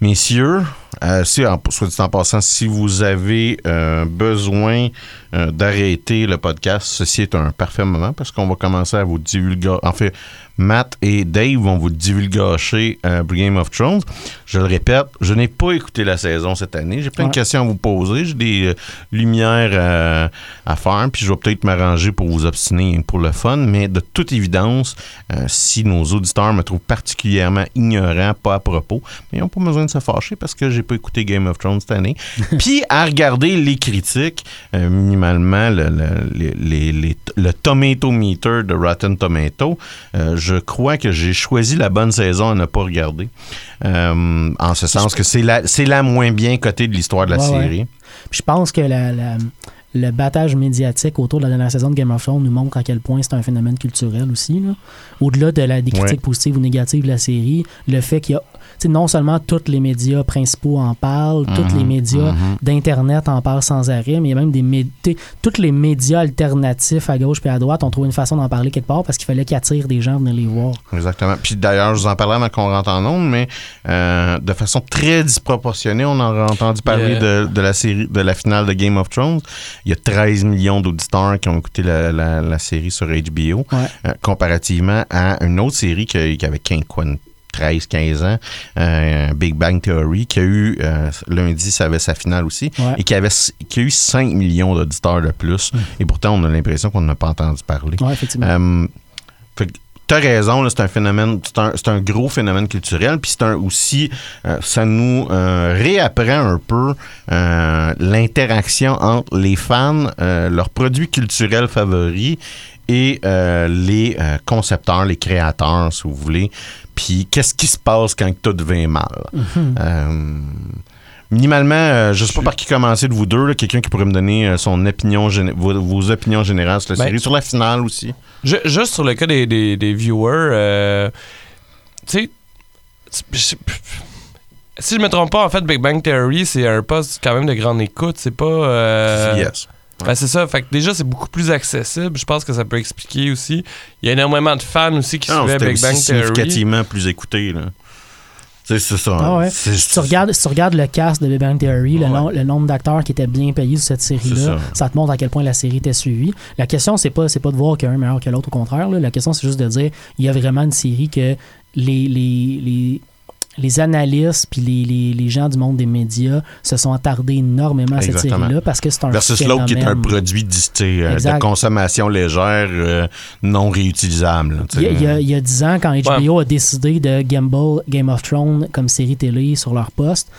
Messieurs, euh, si, en, soit dit en passant, si vous avez euh, besoin euh, d'arrêter le podcast, ceci est un parfait moment parce qu'on va commencer à vous divulguer. En fait, Matt et Dave vont vous divulgacher euh, Game of Thrones. Je le répète, je n'ai pas écouté la saison cette année. J'ai plein Ouais. de questions à vous poser. J'ai des lumières à faire, puis je vais peut-être m'arranger pour vous obstiner pour le fun. Mais de toute évidence, si nos auditeurs me trouvent particulièrement ignorant, pas à propos, mais ils n'ont pas besoin de se fâcher parce que j'ai pas écouté Game of Thrones cette année. Puis à regarder les critiques, euh, minimalement le, le, les- les- le Tomato Meter de Rotten Tomato, euh, je crois que j'ai choisi la bonne saison à ne pas regarder. Euh, en ce sens que c'est la, c'est la moins bien cotée de l'histoire de la Ouais, série. Je pense que la- la- le battage médiatique autour de la dernière saison de Game of Thrones nous montre à quel point c'est un phénomène culturel aussi. là. Au-delà de la, des critiques Ouais. positives ou négatives de la série, le fait qu'il y a. Non seulement tous les médias principaux en parlent, tous Mhm, les médias mhm. d'Internet en parlent sans arrêt, mais il y a même des médias. Tous les médias alternatifs à gauche et à droite ont trouvé une façon d'en parler quelque part parce qu'il fallait qu'ils attirent des gens à venir les voir. Exactement. Puis d'ailleurs, je vous en parlais avant qu'on rentre en ondes, mais euh, de façon très disproportionnée, on en a entendu parler Yeah. de, de la série, de la finale de Game of Thrones. Il y a 13 millions d'auditeurs qui ont écouté la, la- la série sur HBO, Ouais. euh, comparativement à une autre série qui, qui avait 15, quoi, 13-15 ans, euh, Big Bang Theory, qui a eu, euh, lundi, ça avait sa finale aussi, Ouais. et qui, avait, qui a eu 5 millions d'auditeurs de plus. Et pourtant, on a l'impression qu'on n'a pas entendu parler. Ouais, effectivement. Euh, fait t'as raison, c'est un phénomène, c'est un, un gros phénomène culturel, puis c'est un aussi, euh, ça nous euh, réapprend un peu euh, l'interaction entre les fans, leurs produits culturels favoris et les concepteurs, les créateurs, si vous voulez. Puis qu'est-ce qui se passe quand tout devient mal? Euh, Minimalement, euh, je sais pas par qui commencer de vous deux, quelqu'un qui pourrait me donner euh, son opinion, vos, vos opinions générales sur la Ben, série, sur la finale aussi. Ju- juste sur le cas des, des, des viewers, euh, tu sais, si je me trompe pas, en fait, Big Bang Theory, c'est un poste quand même de grande écoute. C'est pas. yes. Ben, c'est ça. Fait que déjà, c'est beaucoup plus accessible. Je pense que ça peut expliquer aussi. Il y a énormément de fans aussi qui Non, suivaient Big Bang aussi Theory. significativement plus écouté. Là. C'est ça. Ah ouais. Si tu regardes, si tu regardes le cast de Big Bang Theory, le, Ouais. nom- le nombre d'acteurs qui étaient bien payés sur cette série-là, ça. ça. te montre à quel point la série était suivie. La question, c'est pas, c'est pas de voir qu'un est meilleur que l'autre, au contraire. là. La question, c'est juste de dire il y a vraiment une série que les, les, les, les analystes puis les, les, les gens du monde des médias se sont attardés énormément à cette Exactement. série-là parce que c'est un Versus l'autre qui est un produit euh, de consommation légère, euh, non réutilisable. y, a, il y a- il y a 10 ans, quand HBO a décidé de gamble Game of Thrones comme série télé sur leur poste,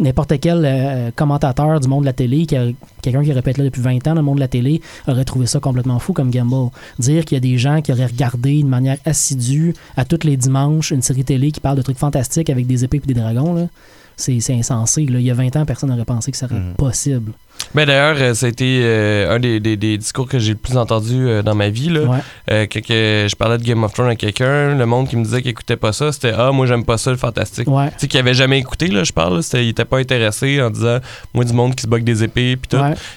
n'importe quel euh, commentateur du monde de la télé, qui quelqu'un qui répète là depuis 20 ans dans le monde de la télé, aurait trouvé ça complètement fou comme gamble. Dire qu'il y a des gens qui auraient regardé de manière assidue à tous les dimanches une série télé qui parle de trucs fantastiques avec des épées et des dragons, c'est insensé. là. Il y a 20 ans, personne n'aurait pensé que ça serait Mhm. possible. Mais d'ailleurs, euh, ça a été euh, un des, des- des discours que j'ai le plus entendu euh, dans ma vie. Là. Ouais. Que, que je parlais de Game of Thrones à quelqu'un, le monde qui me disait qu'il écoutait pas ça, c'était Ah, moi j'aime pas ça, le fantastique. Ouais. Tu sais, qu'il avait jamais écouté, là, je parle, là, il était pas intéressé en disant Moi, du monde qui se bug des épées, puis tout.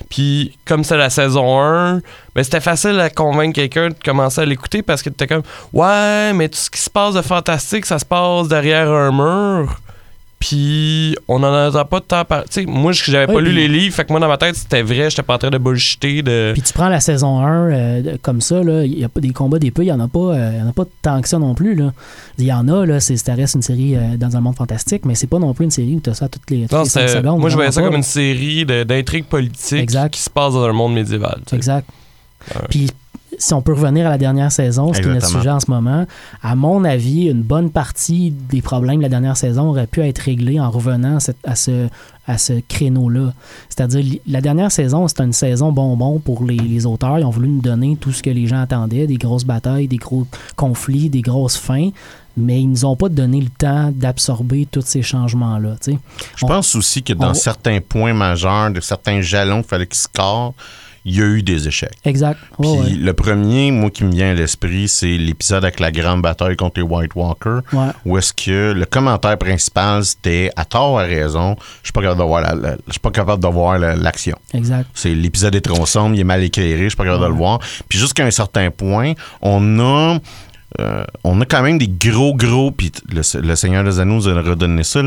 Puis, comme c'est la saison 1, ben, c'était facile à convaincre quelqu'un de commencer à l'écouter parce que t'étais comme Ouais, mais tout ce qui se passe de fantastique, ça se passe derrière un mur. Puis, on en entend pas de temps par. Tu sais, moi, j'avais Ouais, pas lu les livres, fait que moi, dans ma tête, c'était vrai, j'étais pas en train de bullshiter. De... Puis tu prends la saison 1 euh, comme ça, là, il y a pas des combats d'épée, il y en a pas, euh, il y en a pas tant que ça non plus. Là. Il y en a, là, c'est, ça reste une série euh, dans un monde fantastique, mais c'est pas non plus une série où tu as ça toutes les, toutes Non, les cinq c'était- secondes. moi, je voyais ça comme une série d'intrigues politiques Exact. qui se passe dans un monde médiéval. Exact. Puis si on peut revenir à la dernière saison, ce qui est notre sujet en ce moment, à mon avis, une bonne partie des problèmes de la dernière saison aurait pu être réglée en revenant à, cette- à ce, à ce créneau-là. C'est-à-dire, la dernière saison, c'était une saison bonbon pour les, les auteurs. Ils ont voulu nous donner tout ce que les gens attendaient, des grosses batailles, des gros conflits, des grosses fins, mais ils nous ont pas donné le temps d'absorber tous ces changements-là. Je On- pense aussi que dans on- certains points majeurs, de certains jalons qu'il fallait qu'ils scorent, il y a eu des échecs. Exact. Puis Ouais, ouais. le premier, moi, qui me vient à l'esprit, c'est l'épisode avec la grande bataille contre les White Walkers, Ouais. où est-ce que le commentaire principal, c'était à tort ou à raison, je suis pas capable de voir la- la- je suis pas capable de voir la- l'action. Exact. C'est l'épisode est trop sombre, il est mal éclairé, je suis pas capable de le voir. Puis jusqu'à un certain point, on a euh, on a quand même des gros, gros, puis le, le Seigneur des Anneaux nous a redonné ça.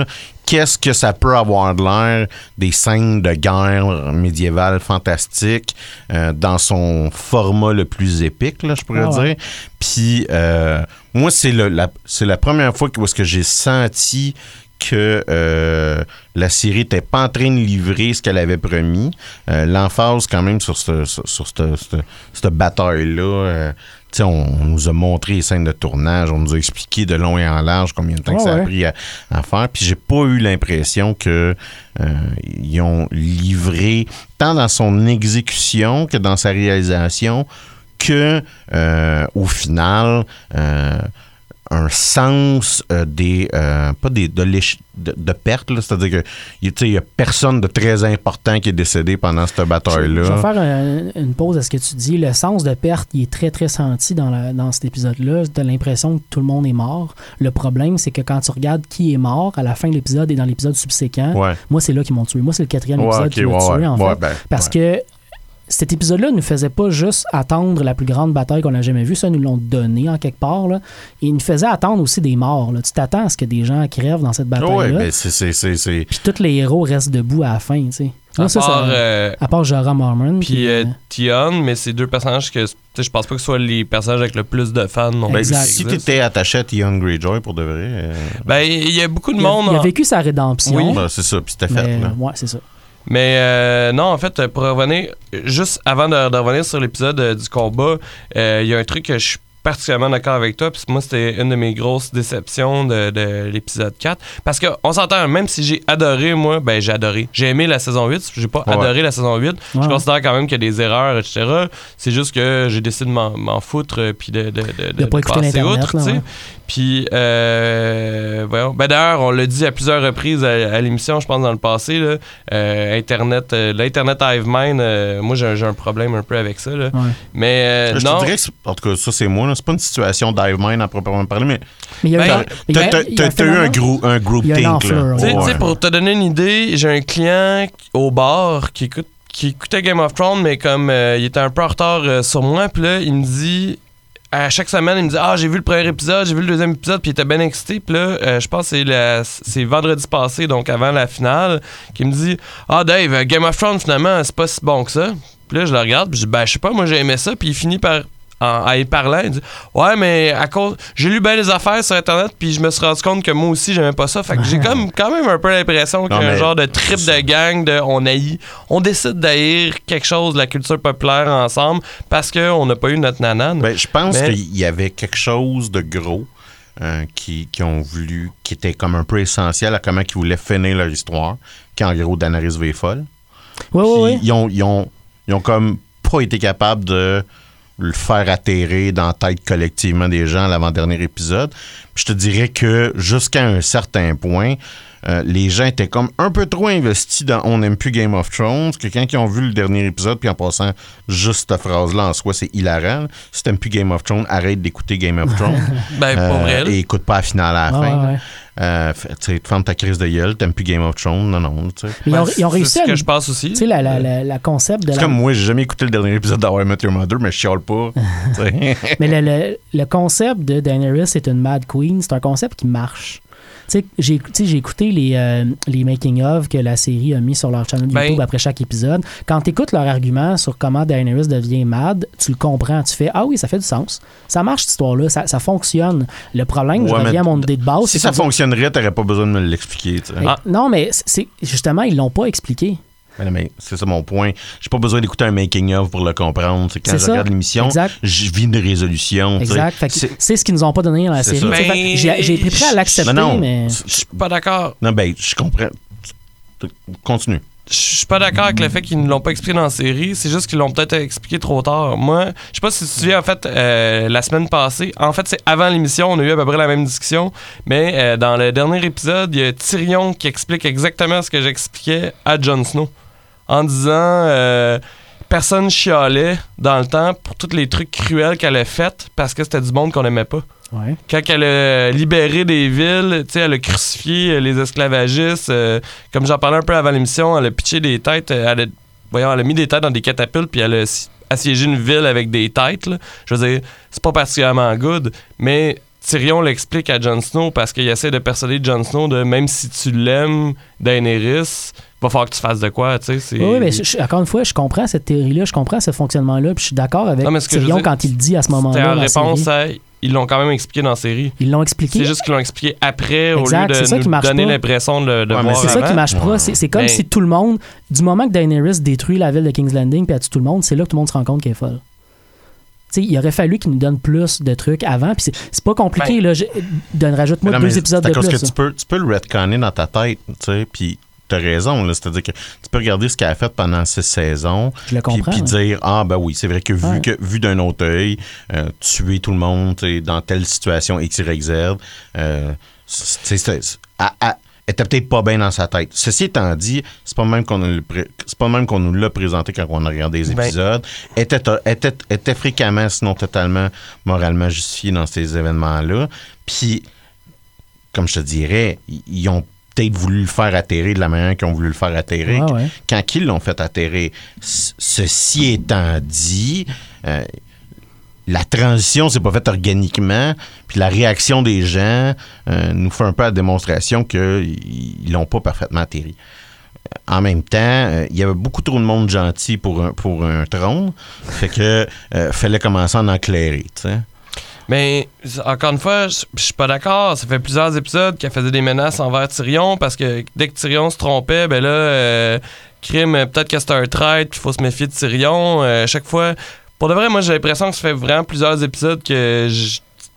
Qu'est-ce que ça peut avoir de l'air des scènes de guerre médiévale fantastique euh, dans son format le plus épique, là, je pourrais Ah ouais. dire? Puis euh, moi, c'est la, première fois que, où est-ce que j'ai senti que euh, la série n'était pas en train de livrer ce qu'elle avait promis. Euh, L'emphase quand même sur, ce, sur, sur cette, cette- cette bataille-là. euh, on, on nous a montré les scènes de tournage, on nous a expliqué de long et en large combien de temps que Ouais, ça a pris à, à faire. Puis j'ai pas eu l'impression que euh, ils ont livré tant dans son exécution que dans sa réalisation que euh, au final euh, un sens euh, des euh, pas des de, de, de perte là. c'est-à-dire que il tu sais, il y a personne de très important qui est décédé pendant cette bataille Je, vais faire un- une pause à ce que tu dis. Le sens de perte, il est très, très senti dans, la- dans cet épisode-là. Tu as l'impression que tout le monde est mort. Le problème, c'est que quand tu regardes qui est mort à la fin de l'épisode et dans l'épisode subséquent, ouais moi, c'est là qu'ils m'ont tué. Moi, c'est le quatrième ouais épisode qui m'a ouais, tué, en fait. ben, Parce que cet épisode-là ne faisait pas juste attendre la plus grande bataille qu'on a jamais vue. Ça, nous l'ont donné en quelque part. Là. Il nous faisait attendre aussi des morts. là. Tu t'attends à ce que des gens crèvent dans cette bataille-là. ouais ben, c'est c'est c'est c'est Puis tous les héros restent debout à la fin. tu sais. À ça, part, ça- euh, à part Jorah Mormon. Puis puis, euh, euh, Tion, mais c'est deux personnages que tu je pense pas que ce soit les personnages avec le plus de fans non ben, si existent. t'étais attaché à Theon Greyjoy pour de vrai euh, Ben, il y a beaucoup de il, a, monde. il a vécu sa rédemption. Oui. ben, c'est ça puis c'était fait ouais, c'est ça. Mais euh, non, en fait, pour revenir, juste avant de, revenir sur l'épisode euh, du combat, euh, il y a un truc que je particulièrement d'accord avec toi. Puis moi, c'était une de mes grosses déceptions de, de l'épisode 4. Parce qu'on s'entend, même si j'ai adoré, moi, ben j'ai adoré. J'ai aimé la saison 8. J'ai pas Ouais. adoré la saison 8. Je considère quand même qu'il y a des erreurs, etc. C'est juste que j'ai décidé de m'en, foutre euh, puis de, de, de, De pas écouter passer outre, là, tu sais. ouais. Puis, euh, voyons. Ben, d'ailleurs, on l'a dit à plusieurs reprises à, à l'émission, je pense, dans le passé. Là, euh, Internet, euh, l'Internet Hive Mind, euh, moi, j'ai un, problème un peu avec ça. Là. Ouais. Mais euh, Je non. te dirais que, en tout cas, ça, c'est moi. Là. C'est pas une situation dive mine à proprement parler, mais Mais il y a Ben, eu un- a un t'as eu un, phénomène- gros, un group think. Ouais. pour te donner une idée, j'ai un client au bar qui écoute qui écoutait Game of Thrones, mais comme euh, il était un peu en retard euh, sur moi, puis là, il me dit à chaque semaine, il me dit Ah, j'ai vu le premier épisode, j'ai vu le deuxième épisode, puis il était bien excité. Puis là, euh, je pense que c'est la- c'est vendredi passé, donc avant la finale, qu'il me dit Ah, Dave, Game of Thrones, finalement, c'est pas si bon que ça. Puis là, je le regarde, puis je dis Ben, je sais pas, moi, j'ai aimé ça. Puis il finit par. En, en y parlant, il dit Ouais, mais à cause. J'ai lu bien les affaires sur Internet, puis je me suis rendu compte que moi aussi, j'aimais pas ça. Fait que j'ai comme quand même un peu l'impression qu'il y a un genre de trip de gang de on haït. On décide d'haïr quelque chose de la culture populaire ensemble parce qu'on n'a pas eu notre nanane. Ben, je pense Mais- qu'il y avait quelque chose de gros euh, qui, qui ont voulu, qui était comme un peu essentiel à comment ils voulaient finir leur histoire, qui en gros Daenerys V folle. Oui, oui, oui. Ils, ont, ils, ont, ils ont comme pas été capables de le faire atterrir dans la tête collectivement des gens à l'avant-dernier épisode. Puis je te dirais que jusqu'à un certain point, euh, les gens étaient comme un peu trop investis dans On n'aime plus Game of Thrones, que quand ils ont vu le dernier épisode, puis en passant juste cette phrase-là en soi, c'est hilarant. Si t'aimes plus Game of Thrones, arrête d'écouter Game of Thrones. Ben, pour Euh, vrai. et écoute pas la finale à la fin. ouais. Euh, tu sais, ferme ta crise de gueule, t'aimes plus Game of Thrones, non, non. Mais ils ont, Ben, ils ont c'est réussi ce à. que je pense aussi. Tu sais, la, la, la, la concept de C'est la. comme moi, j'ai jamais écouté le dernier épisode d'How I Met Your Mother, mais je chiale pas. Mais le, le, le concept de Daenerys, c'est une Mad Queen, c'est un concept qui marche. Sais, j'ai tu sais, j'ai écouté les, euh, les making-of que la série a mis sur leur channel Ben- YouTube après chaque épisode. Quand tu écoutes leur argument sur comment Daenerys devient mad, tu le comprends. Tu fais Ah oui, ça fait du sens. Ça marche cette histoire-là, ça, ça fonctionne. Le problème, je reviens à mon idée de base. si c'est ça fonctionnerait, t'aurais pas besoin de me l'expliquer. Ah. Non, mais c'est justement, ils l'ont pas expliqué. Mais c'est ça mon point. J'ai pas besoin d'écouter un making-of pour le comprendre. C'est quand C'est je ça. regarde l'émission, Exact. je vis une résolution. tu sais. Exact. Fait que C'est- C'est ce qu'ils nous ont pas donné dans la C'est série. J'ai j'ai pris prêt à l'accepter, Non, non. mais. Je suis pas d'accord. Non, ben, je comprends. Continue. Je suis pas d'accord avec le fait qu'ils ne l'ont pas expliqué dans la série. C'est juste qu'ils l'ont peut-être expliqué trop tard. Moi, je sais pas si tu te souviens, en fait, euh, la semaine passée, en fait, c'est avant l'émission, on a eu à peu près la même discussion. Mais euh, dans le dernier épisode, il y a Tyrion qui explique exactement ce que j'expliquais à Jon Snow. En disant. euh, Personne chialait dans le temps pour tous les trucs cruels qu'elle a fait parce que c'était du monde qu'on aimait pas Ouais. quand elle a libéré des villes, elle a crucifié euh, les esclavagistes. euh, comme j'en parlais un peu avant l'émission, elle a pitché des têtes. euh, Elle a, voyons, elle a mis des têtes dans des catapultes, puis elle a si- assiégé une ville avec des têtes. là. Je veux dire, c'est pas particulièrement good, mais Tyrion l'explique à Jon Snow parce qu'il essaie de persuader Jon Snow de même si tu l'aimes, Daenerys, va falloir que tu fasses de quoi, tu sais. c'est- Oui, mais je- je- encore une fois, je comprends cette théorie-là, je comprends ce fonctionnement-là, puis je suis d'accord avec Non, quand il le dit à ce C'était moment-là. en réponse à. Ils l'ont quand même expliqué dans la série. Ils l'ont expliqué? C'est juste qu'ils l'ont expliqué après Exact, au lieu ça de nous donner pas. l'impression de, de Ouais, voir C'est ça qui marche pas. C'est c'est comme Mais- si tout le monde, du moment que Daenerys détruit la ville de King's Landing puis elle tue tout le monde, c'est là que tout le monde se rend compte qu'elle est folle. Tu sais, il aurait fallu qu'ils nous donnent plus de trucs avant. Puis c'est- c'est pas compliqué. Ben- là. Je- donne- Rajoute-moi deux épisodes de plus. que tu peux, tu peux le retconner dans ta tête, tu sais, puis t'as raison. C'est-à-dire que tu peux regarder ce qu'elle a fait pendant six saisons, Je le puis, comprends. puis dire, ah, ben oui, c'est vrai que vu, Ouais. que, vu d'un autre œil, euh, tuer tout le monde, dans telle situation, X, Y, Z, euh, était peut-être pas bien dans sa tête. Ceci étant dit, c'est pas même qu'on pas même qu'on nous l'a présenté quand on a regardé les Ben- épisodes. était, était, était fréquemment, sinon totalement, moralement justifié dans ces événements-là. Puis, comme je te dirais, ils ont peut-être voulu le faire atterrir de la manière qu'ils ont voulu le faire atterrir. Ouais. Quand ils l'ont fait atterrir, ceci étant dit, euh, la transition s'est pas faite organiquement, puis la réaction des gens euh, nous fait un peu la démonstration qu'ils l'ont pas parfaitement atterri. Euh, En même temps, euh, il y avait beaucoup trop de monde gentil pour un, pour un trône, fait que euh, fallait commencer à en éclairer, tu sais. Mais encore une fois, je suis pas d'accord. Ça fait plusieurs épisodes qu'elle faisait des menaces envers Tyrion parce que dès que Tyrion se trompait, ben là, euh, crime, peut-être que c'était un traître, il faut se méfier de Tyrion. Euh, chaque fois, Pour de vrai, moi, j'ai l'impression que ça fait vraiment plusieurs épisodes que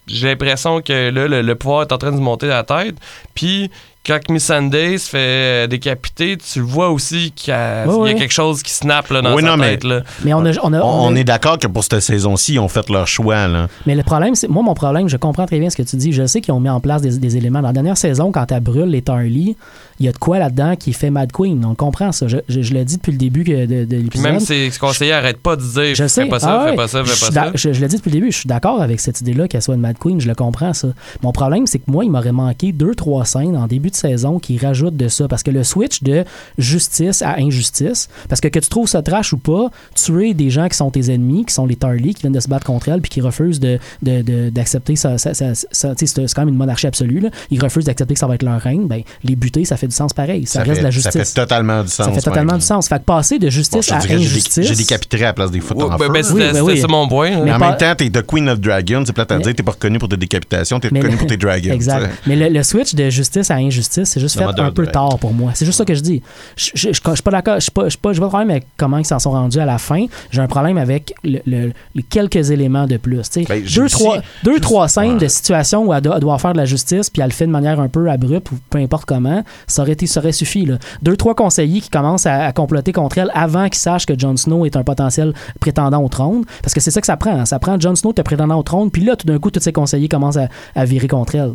j'ai l'impression que le, le pouvoir est en train de monter à la tête. Puis, quand Miss Sunday se fait euh, décapiter, tu le vois aussi qu'il y a, y quelque chose qui snappe là, dans Oui, sa non, mais- tête. Là. Mais on a, on a- On, on a- est d'accord que pour cette saison-ci, ils ont fait leur choix. Là. Mais le problème, c'est. Moi, mon problème, je comprends très bien ce que tu dis. Je sais qu'ils ont mis en place des, des éléments. Dans la dernière saison, quand elle brûle les Tarly, il y a de quoi là-dedans qui fait Mad Queen. On comprend ça. Je, je, je l'ai dit depuis le début de, de Puis l'épisode. même ses conseillers arrêtent pas de dire Je fais sais. pas ça, Ah fais ouais. pas ça, Je fais pas ça. Je, je l'ai dit depuis le début, je suis d'accord avec cette idée-là qu'elle soit une Mad Queen, je le comprends ça. Mon problème, c'est que moi, il m'aurait manqué deux, trois scènes en début de saison qui rajoutent de ça. Parce que le switch de justice à injustice, parce que que tu trouves ça trash ou pas, tuer des gens qui sont tes ennemis, qui sont les Tarly, qui viennent de se battre contre elle, puis qui refusent de, de- de- d'accepter ça. ça, ça- ça- c'est quand même une monarchie absolue. Là. Ils refusent d'accepter que ça va être leur règne. Ben, les buter, ça fait du sens pareil. Ça, reste fait, de la ça justice. fait totalement du sens. Ça fait totalement même. du sens. Fait que passer de justice à injustice. j'ai décapiterais à la place des foot Ouais, en ben, feu. ben, Oui, ben oui. ça mon point. là. Mais Mais en pas- même temps, t'es The Queen of Dragons. C'est plate à Mais- dire, t'es pas reconnu pour tes décapitations, t'es reconnu le- pour tes dragons. Exact. Mais le, le switch de justice à injustice, c'est juste Le fait un peu tard pour moi. C'est juste ça que je dis. Je je- je- je suis pas d'accord. Je suis pas, je suis pas, j'ai pas de problème avec comment ils s'en sont rendus à la fin. J'ai un problème avec le- quelques éléments de plus. Ben, deux, trois, deux, trois scènes de situation où elle doit, elle doit faire de la justice, puis elle le fait de manière un peu abrupte ou peu importe comment, ça aurait, été, ça aurait suffi. Là. Deux, trois conseillers qui commencent à, à comploter contre elle avant qu'ils sachent que Jon Snow est un potentiel prétendant au trône. Parce que c'est ça que ça prend. hein. Ça prend Jon Snow, te prétendant au trône, puis là, tout d'un coup, tous ses conseillers commencent à, à virer contre elle.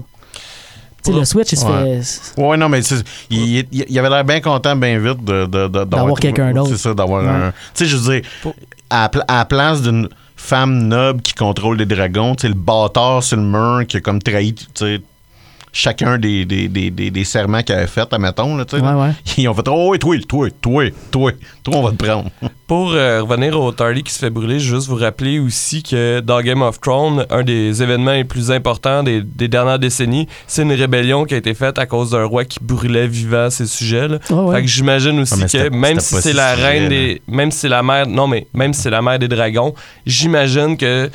Tu sais, le switch, il se Ouais. fait. Ouais, non, mais il, il- il avait l'air bien content, bien vite de, de- de- D'avoir quelqu'un d'autre. C'est ça, d'avoir Ouais. un. Tu sais, je veux dire, à, la pla- à la place d'une femme noble qui contrôle des dragons, tu sais, le bâtard sur le mur qui a comme trahi, tu sais, chacun des, des, des, des, des serments qu'il avait fait, admettons, là, tu sais. Ouais, là. ouais. Ils ont fait, oh, oui, toi, toi, toi, toi, toi, on va te prendre. Pour euh, revenir au Tarly qui se fait brûler, je veux juste vous rappeler aussi que dans Game of Thrones, un des événements les plus importants des, des dernières décennies, c'est une rébellion qui a été faite à cause d'un roi qui brûlait vivant ses sujets. là. Ouais, ouais. Fait que j'imagine aussi Ah, que même si c'est si la sujet, reine là. des. Même si c'est la mère. Non, mais même si c'est la mère des dragons, j'imagine que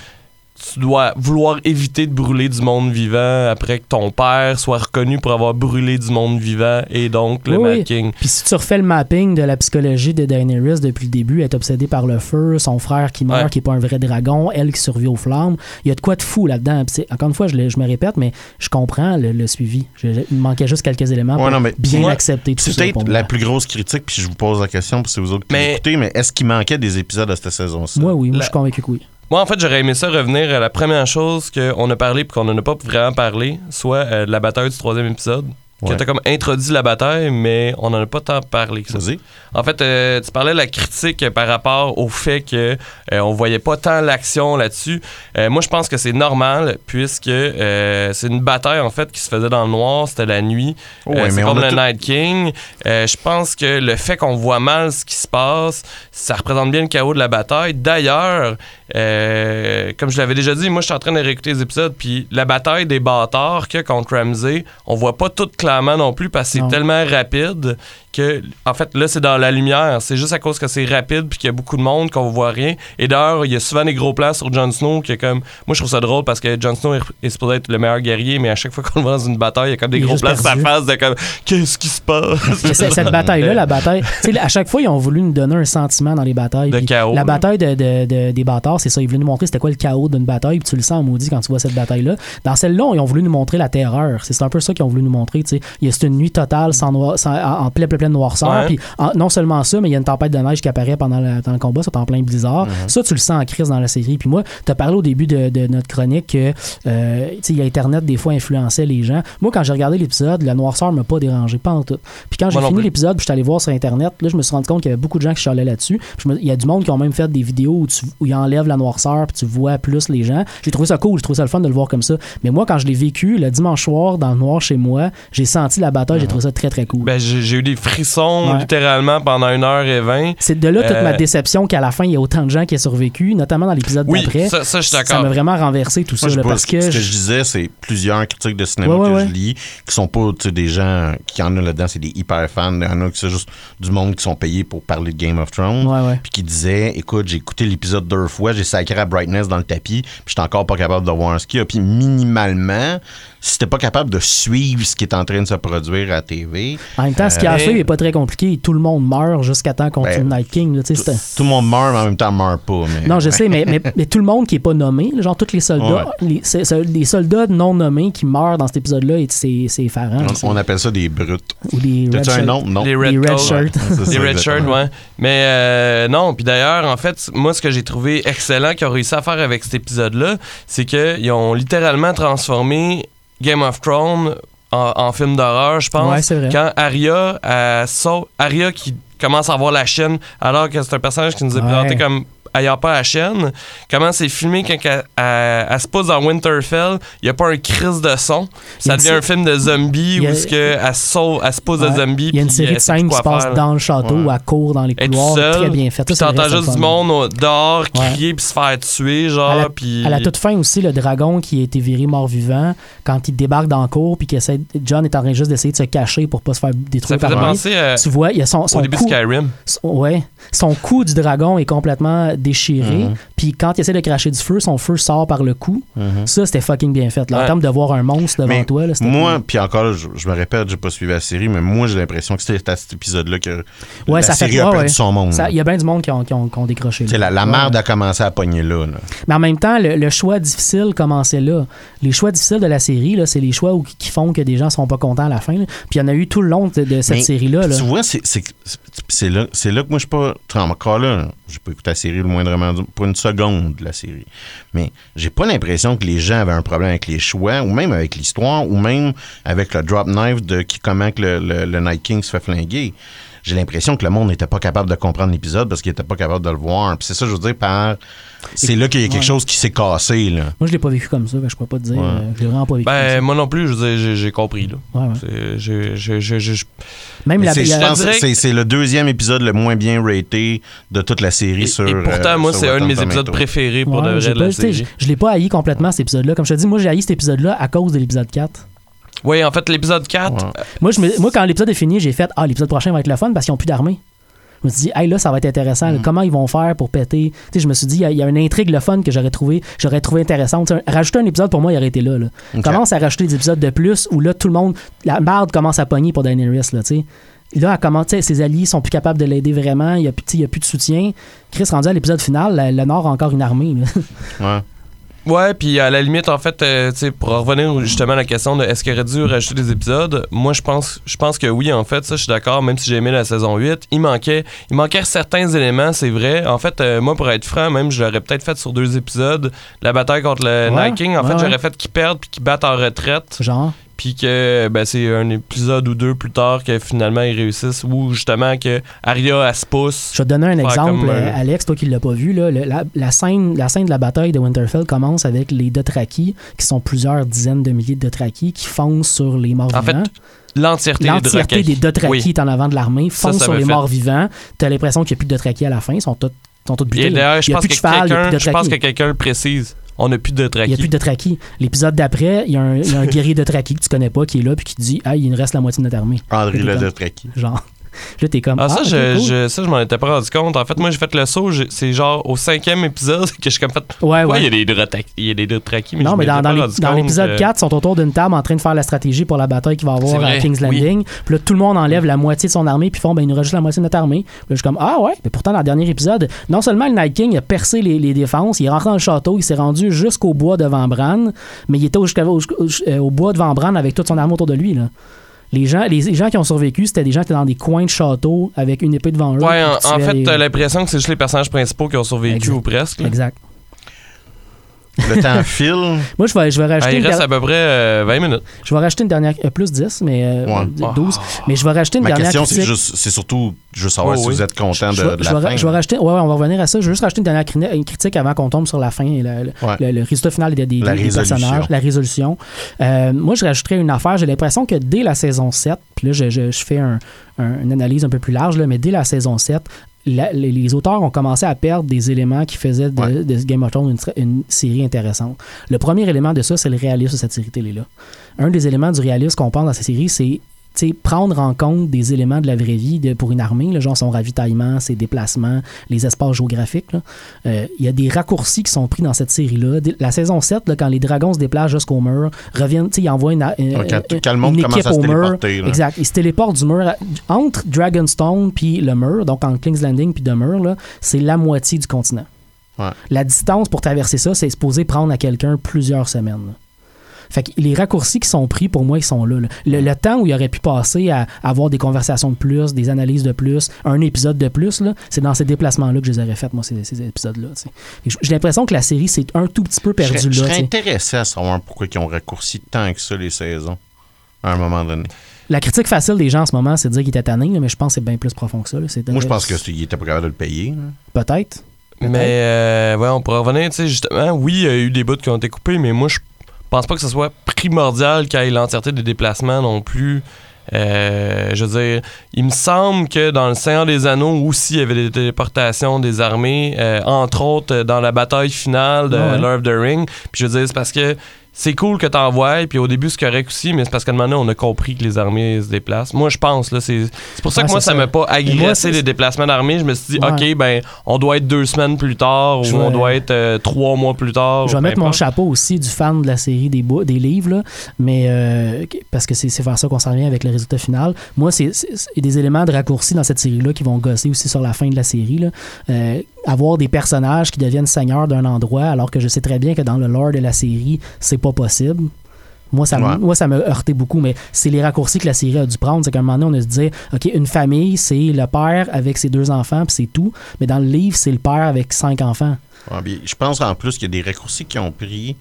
tu dois vouloir éviter de brûler du monde vivant après que ton père soit reconnu pour avoir brûlé du monde vivant et donc le Oui, Mad oui. King. Puis si tu refais le mapping de la psychologie de Daenerys depuis le début, elle est obsédée par le feu, son frère qui meurt, Ouais. qui est pas un vrai dragon, elle qui survit aux flammes. Il y a de quoi de fou là-dedans. Puis c'est- Encore une fois, je, le- je me répète, mais je comprends le, le suivi. Je- il me manquait juste quelques éléments Ouais, pour non, mais bien moi, accepter tout C'est ça. peut-être pour la plus grosse critique, puis je vous pose la question, puis c'est vous autres qui Mais- l'écoutez, mais est-ce qu'il manquait des épisodes de cette saison-ci? Moi, oui, moi, La- je suis convaincu que oui. Moi, en fait, j'aurais aimé ça revenir à la première chose qu'on a parlé puis qu'on n'en a pas vraiment parlé, soit euh, la bataille du troisième épisode. Ouais. Que t'as comme introduit la bataille, mais on n'en a pas tant parlé que ça. Vas-y. En fait, euh, tu parlais de la critique par rapport au fait que euh, on voyait pas tant l'action là-dessus. Euh, moi, je pense que c'est normal puisque euh, c'est une bataille en fait qui se faisait dans le noir, c'était la nuit. Ouais, Euh, c'est comme le tout- Night King. Je pense que le fait qu'on voit mal ce qui se passe, ça représente bien le chaos de la bataille. D'ailleurs, euh, comme je l'avais déjà dit, moi je suis en train de réécouter les épisodes, puis la bataille des bâtards que contre Ramsey, on voit pas tout clairement non plus parce que c'est tellement rapide que, en fait, là c'est dans la lumière. C'est juste à cause que c'est rapide puis qu'il y a beaucoup de monde qu'on voit rien. Et d'ailleurs, il y a souvent des gros plans sur Jon Snow qui est comme, moi je trouve ça drôle parce que Jon Snow est, est supposé être le meilleur guerrier, mais à chaque fois qu'on le voit dans une bataille, il y a comme des gros plans sur sa face de comme, qu'est-ce qui se passe? Cette bataille-là, la bataille. tu sais, à chaque fois, ils ont voulu nous donner un sentiment dans les batailles. De chaos, La là. bataille de, de- de- des bâtards, c'est ça. Ils voulaient nous montrer c'était quoi le chaos d'une bataille. Puis tu le sens en maudit quand tu vois cette bataille-là. Dans celle-là, ils ont voulu nous montrer la terreur. C'est un peu ça qu'ils ont voulu nous montrer. tu sais. Il y a c'est une nuit totale sans noir, sans- en, pleine, pleine noirceur. Puis non seulement ça, mais il y a une tempête de neige qui apparaît pendant le, dans le combat. C'est en plein blizzard. Ça, tu le sens en crise dans la série. Puis moi, tu as parlé au début de, de notre chronique que euh, Internet des fois influençait les gens. Moi, quand j'ai regardé l'épisode, la noirceur m'a pas dérangé, pas en tout. Puis quand j'ai fini l'épisode, je suis allé voir sur Internet, là, je me suis rendu compte qu'il y avait beaucoup de gens qui chialaient là-dessus. Il y a du monde qui ont même fait des vidéos où, tu- où ils enlèvent la noirceur, puis tu vois plus les gens. J'ai trouvé ça cool, j'ai trouvé ça le fun de le voir comme ça. Mais moi, quand je l'ai vécu, le dimanche soir, dans le noir chez moi, j'ai senti la bataille, j'ai trouvé ça très, très cool. Ben, j'ai j'ai eu des frissons Ouais. littéralement pendant une heure et vingt. C'est de là toute Euh, ma déception qu'à la fin, il y a autant de gens qui ont survécu, notamment dans l'épisode Oui, d'après. ça, ça, je suis Ça d'accord. m'a vraiment renversé tout ça, Moi, je là, parce ce que ce que je- je disais, c'est plusieurs critiques de cinéma Ouais, ouais, que ouais. je lis qui sont pas tu sais, des gens qui en ont là-dedans, c'est des hyper fans. Il y en a qui c'est juste du monde qui sont payés pour parler de Game of Thrones. Ouais, ouais. Puis qui disaient Écoute, j'ai écouté l'épisode deux fois, j'ai sacré à Brightness dans le tapis, puis j'étais encore pas capable de voir ce qu'il y a. Puis minimalement, si t'es pas capable de suivre ce qui est en train de se produire à la TV, En même temps, ce qu'il y a à Euh, suivre n'est est pas très compliqué. Tout le monde meurt jusqu'à temps qu'on Ben, tue Night King. là, tu sais, c'est un- Tout le monde meurt, mais en même temps meurt pas. Mais, Non, je sais, mais, mais, mais tout le monde qui est pas nommé, genre tous les soldats, les, soldats non nommés qui meurent dans cet épisode-là, et c'est c'est effarant. On, on appelle ça des brutes. ou les red un shirts. nom? Non. Les Red, shirts. Les Red. Shirts, ouais. Mais euh, non, puis d'ailleurs, en fait, moi, ce que j'ai trouvé excellent qu'ils ont réussi à faire avec cet épisode-là, c'est qu'ils ont littéralement transformé Game of Thrones en, en film d'horreur, je pense. Ouais, c'est vrai. Quand Arya, saute- Arya qui commence à voir la chaîne, alors que c'est un personnage qui nous est Ouais. présenté comme ayant pas la chaîne, comment c'est filmé quand elle, elle- elle se pose dans Winterfell, il n'y a pas un crise de son. Ça devient un film de a- où ce que elle, sauve- elle se pose de Ouais. zombies. Il y a une série de scènes qui se passent dans le château Ouais. où elle court dans les couloirs, seule, très bien fait. Ça, t'entends juste du monde dehors crier puis se faire tuer, À genre. la, puis... à la toute fin aussi, le dragon qui a été viré mort-vivant, quand il débarque dans le cour, puis essaie, John est en train juste d'essayer de se cacher pour pas se faire Ça détruire faisait par lui. euh, Tu vois, il y a son, son au début coup, de Skyrim. ouais, son cou du dragon est complètement déchiré, Mhm. puis quand il essaie de cracher du feu, son feu sort par le cou. Mhm. Ça, c'était fucking bien fait. Là. En termes de voir un monstre devant Mais toi, là, Moi, puis encore, je, je me répète, j'ai pas suivi la série, mais moi, j'ai l'impression que c'était à cet épisode-là que Ouais, la ça fait série a perdu ouais. son monde. Il y a bien du monde qui ont, qui ont- qui ont décroché. Là. la, merde a commencé à pogner là. là. Mais en même temps, le, le choix difficile commençait là. Les choix difficiles de la série, c'est les choix où- qui font que des gens sont pas contents à la fin. Puis il y en a eu tout le long de, de cette série-là. là. Tu vois, c'est là, c'est là que moi, je suis pas. Encore là, j'ai pas écouté la série le moindrement, pas une seconde de la série. Mais j'ai pas l'impression que les gens avaient un problème avec les choix, ou même avec l'histoire, ou même avec le drop knife de qui, comment que le- le Night King se fait flinguer. J'ai l'impression que le monde n'était pas capable de comprendre l'épisode parce qu'il était pas capable de le voir. Puis c'est ça, je veux dire, par. C'est là qu'il y a quelque Ouais. chose qui s'est cassé, là. Moi, je l'ai pas vécu comme ça. que Je peux pas te dire. Ouais. euh, je l'ai vraiment pas vécu Ben, comme moi non plus, je veux dire, j'ai- compris, là. ça. Ouais, ouais. C'est- j'ai- j'ai- j'ai- j'ai- Même Mais la, c'est- c'est c'est le deuxième épisode le moins bien raté de toute la série Et, sur. et pourtant, euh, moi, c'est un de mes épisodes préférés pour Ouais, de vrai je l'ai pas haï complètement cet épisode-là. Comme je te dis, moi j'ai haï cet épisode-là à cause de l'épisode 4. Oui, en fait, l'épisode 4, Ouais. Moi, je me- moi quand l'épisode est fini, j'ai fait Ah, l'épisode prochain va être le fun parce qu'ils ont plus d'armée. Je me suis dit, hey, là, ça va être intéressant. Mm. Comment ils vont faire pour péter? Tu sais, je me suis dit, il y a- il y, a une intrigue le fun que j'aurais trouvé, j'aurais trouvé intéressante. Rajouter un épisode, pour moi, il aurait été là. là. Commence à rajouter des épisodes de plus où là, tout le monde, la marde commence à pogner pour Daenerys, là, tu sais. Là, elle commence, tu sais, ses alliés sont plus capables de l'aider vraiment. Il n'y a, plus- tu sais, il y a plus de soutien. Chris, rendu à l'épisode final, la- le Nord a encore une armée. là. Ouais. Ouais, puis à la limite, en fait, euh, tu sais, pour revenir justement à la question de est-ce qu'il aurait dû rajouter des épisodes, moi je pense je pense que oui, en fait, ça je suis d'accord, même si j'ai aimé la saison 8, il manquait il manquait certains éléments, c'est vrai. En fait, euh, moi pour être franc, même je l'aurais peut-être fait sur deux épisodes, la bataille contre le Ouais, Night King, en ouais, fait, ouais. j'aurais fait qu'ils perdent puis qu'ils battent en retraite, Genre? Puis que ben, c'est un épisode ou deux plus tard que finalement ils réussissent ou justement que Arya elle se pousse. Je vais te donner un exemple, euh, Alex, toi qui l'as pas vu. Là, le- la, la scène, la scène de la bataille de Winterfell commence avec les Dothraki, qui sont plusieurs dizaines de milliers de Dothraki, qui foncent sur les morts En fait, vivants. L'entièreté des L'entièreté des Dothraki Oui. est en avant de l'armée, ça sur les fait- morts vivants. T'as l'impression qu'il n'y a plus de Dothraki à la fin. Ils sont tous, sont tous butés. Et là. je pense plus de cheval, quelqu'un je pense que quelqu'un le précise. On n'a plus de Il n'y a plus de Dothraki. L'épisode d'après, il y, a un- il y a un guerrier Dothraki que tu connais pas qui est là puis qui te dit Ah, il nous reste la moitié de notre armée. André Le comme- Dothraki. Genre. Là, t'es comme Ah, ça, ok, je, cool. je, ça, je m'en étais pas rendu compte. En fait, moi, j'ai fait le saut. C'est genre au cinquième épisode que je suis comme fait. Ouais, Ouais, ouais. il y a des Dothraki, il y a des Dothraki, mais non, mais dans, l'épisode que- 4, ils sont autour d'une table en train de faire la stratégie pour la bataille qu'il va avoir à vrai, King's oui. Landing. Puis là, tout le monde enlève la moitié de son armée, puis ils font, ben, il nous reste juste la moitié de notre armée. Puis là, je suis comme, ah ouais, mais pourtant, dans le dernier épisode, non seulement le Night King a percé les, les défenses, il est rentré dans le château, il s'est rendu jusqu'au bois devant Bran, mais il était au, jusqu'à- au- au- euh, au bois devant Bran avec toute son armée autour de lui. Là. Les, gens, les, les gens qui ont survécu, c'était des gens qui étaient dans des coins de château avec une épée devant eux. Ouais, en, fait, les- t'as l'impression que c'est juste les personnages principaux qui ont survécu Exact. ou presque. là. Exact. Le temps file. Moi, je vais, je vais Ah, rajouter il reste à peu près euh, 20 minutes. je vais rajouter une dernière euh, plus 10 mais euh, Ouais. d- 12 mais je vais rajouter une Ma dernière question, c'est critique. juste, c'est surtout, je veux savoir Oh, si oui. vous êtes content de, je, vais- de je la vais, fin. je vais rajouter ouais, ouais, on va revenir à ça je vais juste rajouter une dernière une critique avant qu'on tombe sur la fin et le, le- Ouais. le- le résultat final des, des- La des résolution. personnages la résolution Euh, moi je rajouterais une affaire j'ai l'impression que dès la saison 7 puis là je, je- je fais un- un- une analyse un peu plus large là, mais dès la saison 7 la- les, les auteurs ont commencé à perdre des éléments qui faisaient de, Ouais. de Game of Thrones une, série intéressante. Le premier élément de ça, c'est le réalisme de cette série télé-là. Un des éléments du réalisme qu'on pense dans cette série, c'est prendre en compte des éléments de la vraie vie de- pour une armée, là, genre son ravitaillement, ses déplacements, les espaces géographiques. Euh, Il y a des raccourcis qui sont pris dans cette série-là. La saison 7, là, quand les dragons se déplacent jusqu'au mur, reviennent, ils envoient une, une, Ouais, quand- une- quand le équipe au mur. Exact. Ils se téléportent du mur à- entre Dragonstone puis le mur, donc entre King's Landing puis le mur, c'est la moitié du continent. Ouais. La distance pour traverser ça, c'est supposé prendre à quelqu'un plusieurs semaines. Fait que les raccourcis qui sont pris, pour moi, ils sont là. là. Le, le temps où il aurait pu passer à avoir des conversations de plus, des analyses de plus, un épisode de plus, là, c'est dans ces déplacements-là que je les aurais fait, moi, ces, ces épisodes-là. J'ai l'impression que la série s'est un tout petit peu Je perdue serais, je là. serais tu sais. intéressé à savoir pourquoi ils ont raccourci tant que ça les saisons à un moment donné. La critique facile des gens en ce moment, c'est de dire qu'il était tanné, mais je pense que c'est bien plus profond que ça. là. C'est- Moi, je pense qu'ils étaient pas capables de le payer. Peut-être. Mais euh, ouais, on pourrait revenir, tu sais, justement, oui, il y a eu des bouts qui ont été coupés, mais moi, je pense pas que ce soit primordial qu'il y ait l'entièreté des déplacements non plus. Euh, je veux dire, il me semble que dans le Seigneur des Anneaux aussi, il y avait des téléportations des armées, euh, entre autres euh, dans la bataille finale de Ouais. Lord of the Ring. Puis je veux dire, c'est parce que c'est cool que t'envoies, puis au début c'est correct aussi, mais c'est parce qu'à un moment donné, on a compris que les armées se déplacent. Moi, je pense, là, c'est c'est pour ça Ouais, que moi, ça m'a pas agressé les déplacements d'armée. Je me suis dit, Ouais. OK, ben, on doit être deux semaines plus tard, Je ou on doit être euh, trois mois plus tard. Je vais mettre mon chapeau aussi du fan de la série des, bou- des livres, là, mais euh, parce que c'est c'est vers ça qu'on s'en vient avec le résultat final. Moi, c'est c'est- c'est des éléments de raccourci dans cette série-là qui vont gosser aussi sur la fin de la série. là. Euh, avoir des personnages qui deviennent seigneurs d'un endroit, alors que je sais très bien que dans le lore de la série, c'est pas possible. Moi, ça, Ouais. moi, ça m'a heurté beaucoup, mais c'est les raccourcis que la série a dû prendre. C'est qu'à un moment donné, on a se dire, OK, une famille, c'est le père avec ses deux enfants, puis c'est tout. Mais dans le livre, c'est le père avec cinq enfants. Ouais, je pense en plus qu'il y a des raccourcis qui ont pris.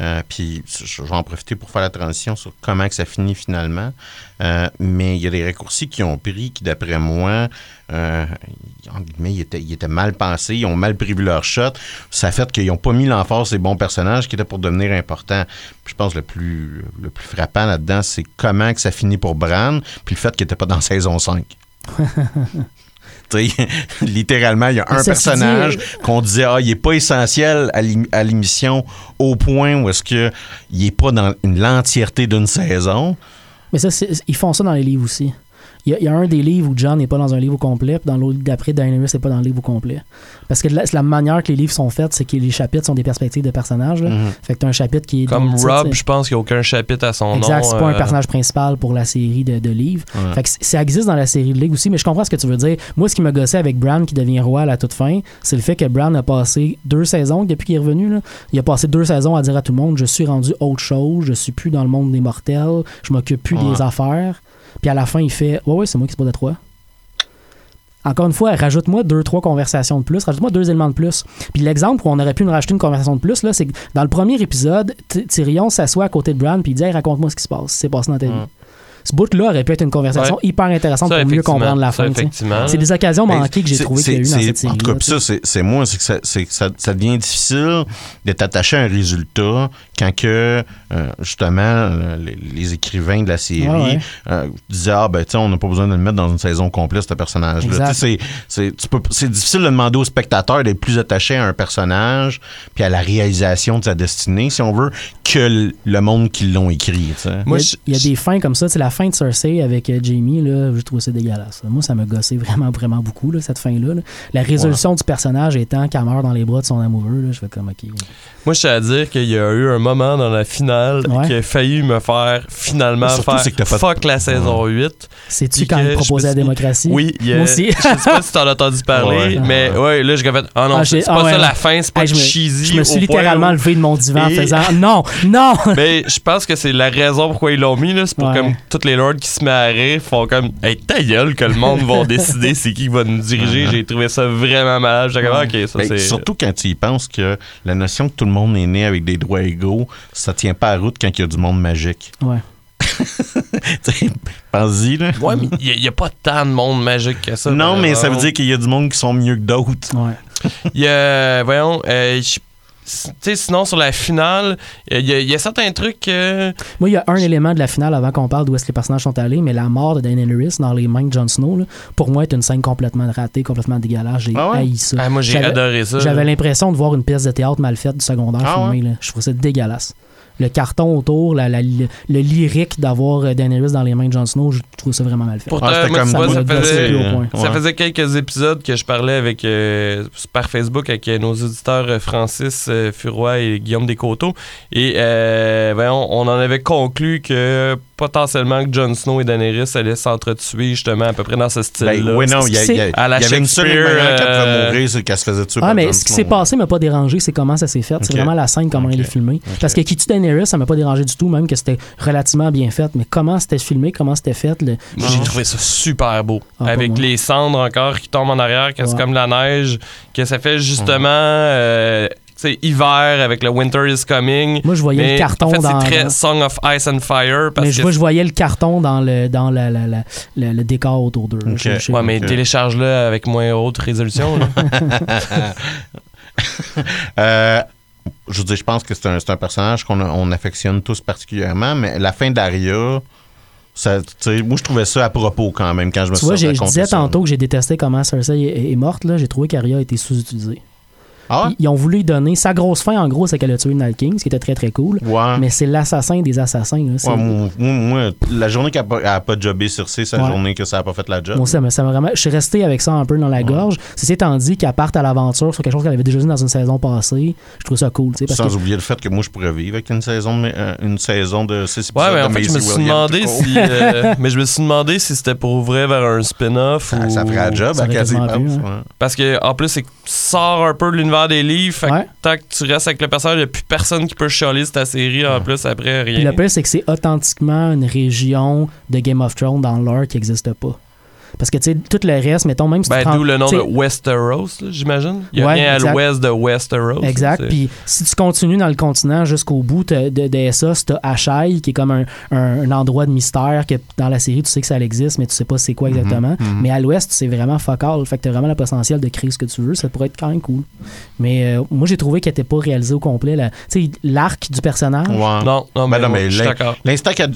Euh, puis je vais en profiter pour faire la transition sur comment que ça finit finalement. Euh, mais il y a des raccourcis qui ont pris qui, d'après moi, euh, ils étaient, mal pensés, ils ont mal prévu leur shot. Ça fait qu'ils n'ont pas mis l'emphase sur les bons personnages qui étaient pour devenir importants. Puis je pense que le plus, le plus frappant là-dedans, c'est comment que ça finit pour Bran, puis le fait qu'il n'était pas dans saison 5. Littéralement, il y a un personnage qu'on disait ah il est pas essentiel à l'ém- à l'émission au point où est-ce que il est pas dans l'entièreté d'une saison. Mais ça, ils font ça dans les livres aussi. Il y, a, il y a un des livres où John n'est pas dans un livre au complet, puis dans l'autre d'après, Daenerys n'est pas dans le livre au complet. Parce que la, la manière que les livres sont faits, c'est que les chapitres sont des perspectives de personnages. là. Mhm. Fait que tu as un chapitre qui est. Comme Rob, je pense qu'il n'y a aucun chapitre à son Exact, nom. c'est pas un euh, personnage principal pour la série de, de livres. Ouais. Fait que ça existe dans la série de livres aussi, mais je comprends ce que tu veux dire. Moi, ce qui m'a gossé avec Bran qui devient roi à la toute fin, c'est le fait que Bran a passé deux saisons depuis qu'il est revenu. Là. Il a passé deux saisons à dire à tout le monde Je suis rendu autre chose, je suis plus dans le monde des mortels, je m'occupe plus Ouais. des affaires. Puis à la fin, il fait Ouais, ouais, c'est moi qui se pose de trois. Encore une fois, rajoute-moi deux, trois conversations de plus, rajoute-moi deux éléments de plus. Puis l'exemple où on aurait pu nous rajouter une conversation de plus, c'est que dans le premier épisode, Ty- Tyrion s'assoit à côté de Bran puis il dit raconte-moi ce qui se passe, ce qui s'est passé dans ta vie. Ouais. Ce bout-là aurait pu être une conversation hyper intéressante ça, pour mieux comprendre la ça, fin. C'est des occasions Ben, manquées que j'ai trouvé qu'il y a eu c'est- dans c'est- cette série. En tout cas, puis ça, c'est moi, c'est que, ça, c'est que ça, ça devient difficile d'être attaché à un résultat quand que, euh, justement, euh, les, les écrivains de la série Ouais, ouais. euh, disaient Ah, ben, tu sais, on n'a pas besoin de le mettre dans une saison complète, ce personnage-là. C'est difficile de demander au spectateur d'être plus attaché à un personnage puis à la réalisation de sa destinée, si on veut, que le- monde qui l'ont écrit. Moi, il, y a, je- il y a des fins comme ça. C'est la fin de Cersei avec euh, Jamie. Là, je trouve ça dégueulasse. Moi, ça m'a gossé vraiment, vraiment beaucoup, là, cette fin-là. là. La résolution du personnage étant qu'elle meurt dans les bras de son amoureux. Là, je fais comme OK. Moi, je tiens à dire qu'il y a eu un moment dans la finale Ouais. qui a failli me faire finalement Surtout, faire c'est que t'as pas de- fuck la saison 8. C'est-tu Puis quand que il je proposait me la suis démocratie? Oui, il y a- Moi aussi. je sais pas si t'en as entendu parler, Ouais. mais ouais, là, j'ai fait Ah non, Ah, c'est j'ai- c'est ah pas ouais, ça non. la fin, c'est pas Hey, je, me, cheesy. je me suis au point littéralement où- levé de mon divan en Et- faisant Non, non! Mais je pense que c'est la raison pourquoi ils l'ont mis, là. C'est pour Ouais. comme tous les lords qui se mettent à rire font comme Hey, ta gueule que le monde va décider c'est qui va nous diriger. J'ai trouvé ça vraiment malade. J'ai comme Ouais. ok, ça Ben, c'est. surtout quand tu y penses que la notion que tout le monde est né avec des droits égaux, ça tient pas à route quand il y a du monde magique. Ouais. Pense-y, là. Ouais, mais il n'y a, pas tant de monde magique que ça. non, mais ça veut dire qu'il y a du monde qui sont mieux que d'autres. ouais. Il y a, voyons, euh, je- sinon, sur la finale, il y, a- il y a certains trucs. euh, Moi, il y a un élément de la finale avant qu'on parle d'où est-ce que les personnages sont allés, mais la mort de Daenerys dans les mains de Jon Snow, là, pour moi, est une scène complètement ratée, complètement dégueulasse. J'ai Ah ouais? haï ça. ah, moi, j'ai J'avais- adoré ça. J'avais l'impression de voir une pièce de théâtre mal faite du secondaire Ah filmée. Je trouvais ça dégueulasse. Le carton autour, la- la- le lyrique d'avoir euh, Daenerys dans les mains de Jon Snow, je trouve ça vraiment mal fait. Pourtant, Ah, moi, comme ça faisait, point. Ça faisait quelques épisodes que je parlais avec euh, par Facebook avec euh, nos auditeurs Francis euh, Furoy et Guillaume Descoteaux. Et euh, voyons, on en avait conclu que potentiellement que Jon Snow et Daenerys allaient s'entretuer justement à peu près dans ce style-là. Ben, oui, non, il y, a- y a- À la y avait une seule manière qu'elle euh, pouvait mourir, c'est qu'elle se faisait tuer Ah, mais ce qui s'est passé m'a pas dérangé, c'est comment ça s'est fait. C'est vraiment la scène, comment elle est filmée. Parce que qui tue Daenerys, ça m'a pas dérangé du tout, même que c'était relativement bien fait. Mais comment c'était filmé, comment c'était fait, le... Moi, J'ai trouvé ça super beau. Ah, avec les cendres encore qui tombent en arrière, que c'est Ouais. comme la neige, que ça fait justement euh, tu sais, hiver avec le Winter is Coming. Moi, je voyais Mais le carton en fait, dans. c'est très Song of Ice and Fire. Parce mais que vois- je voyais le carton dans le, dans la, la- la- le, le décor autour d'eux. Ok. Je- je sais Ouais, pas. mais télécharge-le avec moins haute résolution. Euh, je veux dire, je pense que c'est un, c'est un personnage qu'on on affectionne tous particulièrement, mais la fin d'Aria, ça, tu moi je trouvais ça à propos quand même quand je me Tu suis vois, j'ai- je disais ça. tantôt que j'ai détesté comment Cersei est, est morte. là. J'ai trouvé qu'Arya a été sous-utilisée. Ah Ils, ils ont voulu lui donner. Sa grosse fin, en gros, c'est qu'elle a tué Night King, ce qui était très très cool. ouais. Mais c'est l'assassin des assassins. là. C'est- Ouais, moi, moi- moi, la journée qu'elle n'a pas, elle a pas jobé sur C, c'est la Ouais. journée que ça n'a pas fait la job. Moi, ça me- ça m'a vraiment. Je suis resté avec ça un peu dans la gorge. Ceci étant dit qu'elle parte à l'aventure sur quelque chose qu'elle avait déjà vu dans une saison passée, je trouve ça cool. tu sais, Parce Sans que oublier le fait que moi je pourrais vivre avec une saison de, euh, une saison de six épisodes ouais, mais en de fait, je me suis demandé si. euh, mais je me suis demandé si c'était pour ouvrir vers un spin-off. Ça, ou... ça ferait la job Ça à quasi hein. Parce que en plus, c'est sors un peu de l'univers des livres. Fait que tant que tu restes avec le personnage, il n'y a plus personne qui peut chialer sur ta série en plus après Puis rien. le pire, c'est que c'est authentiquement une région de Game of Thrones dans l'heure qui n'existe pas. Parce que, tu sais, tout le reste, mettons, même si tu Ben, d'où le nom de Westeros, j'imagine. Il y a Ouais, rien à l'ouest de Westeros. Exact. Puis si tu continues dans le continent jusqu'au bout de, de Essos, t'as Ashaï, qui est comme un, un- un endroit de mystère que dans la série, tu sais que ça existe, mais tu sais pas c'est quoi exactement. Mais à l'ouest, c'est vraiment fuck all. Fait que t'as vraiment le potentiel de créer ce que tu veux. Ça pourrait être quand même cool. Mais euh, moi, j'ai trouvé qu'elle était pas réalisée au complet. Tu sais, l'arc du personnage. Ouais. Non, non, Ben mais, non. L'instant qu'elle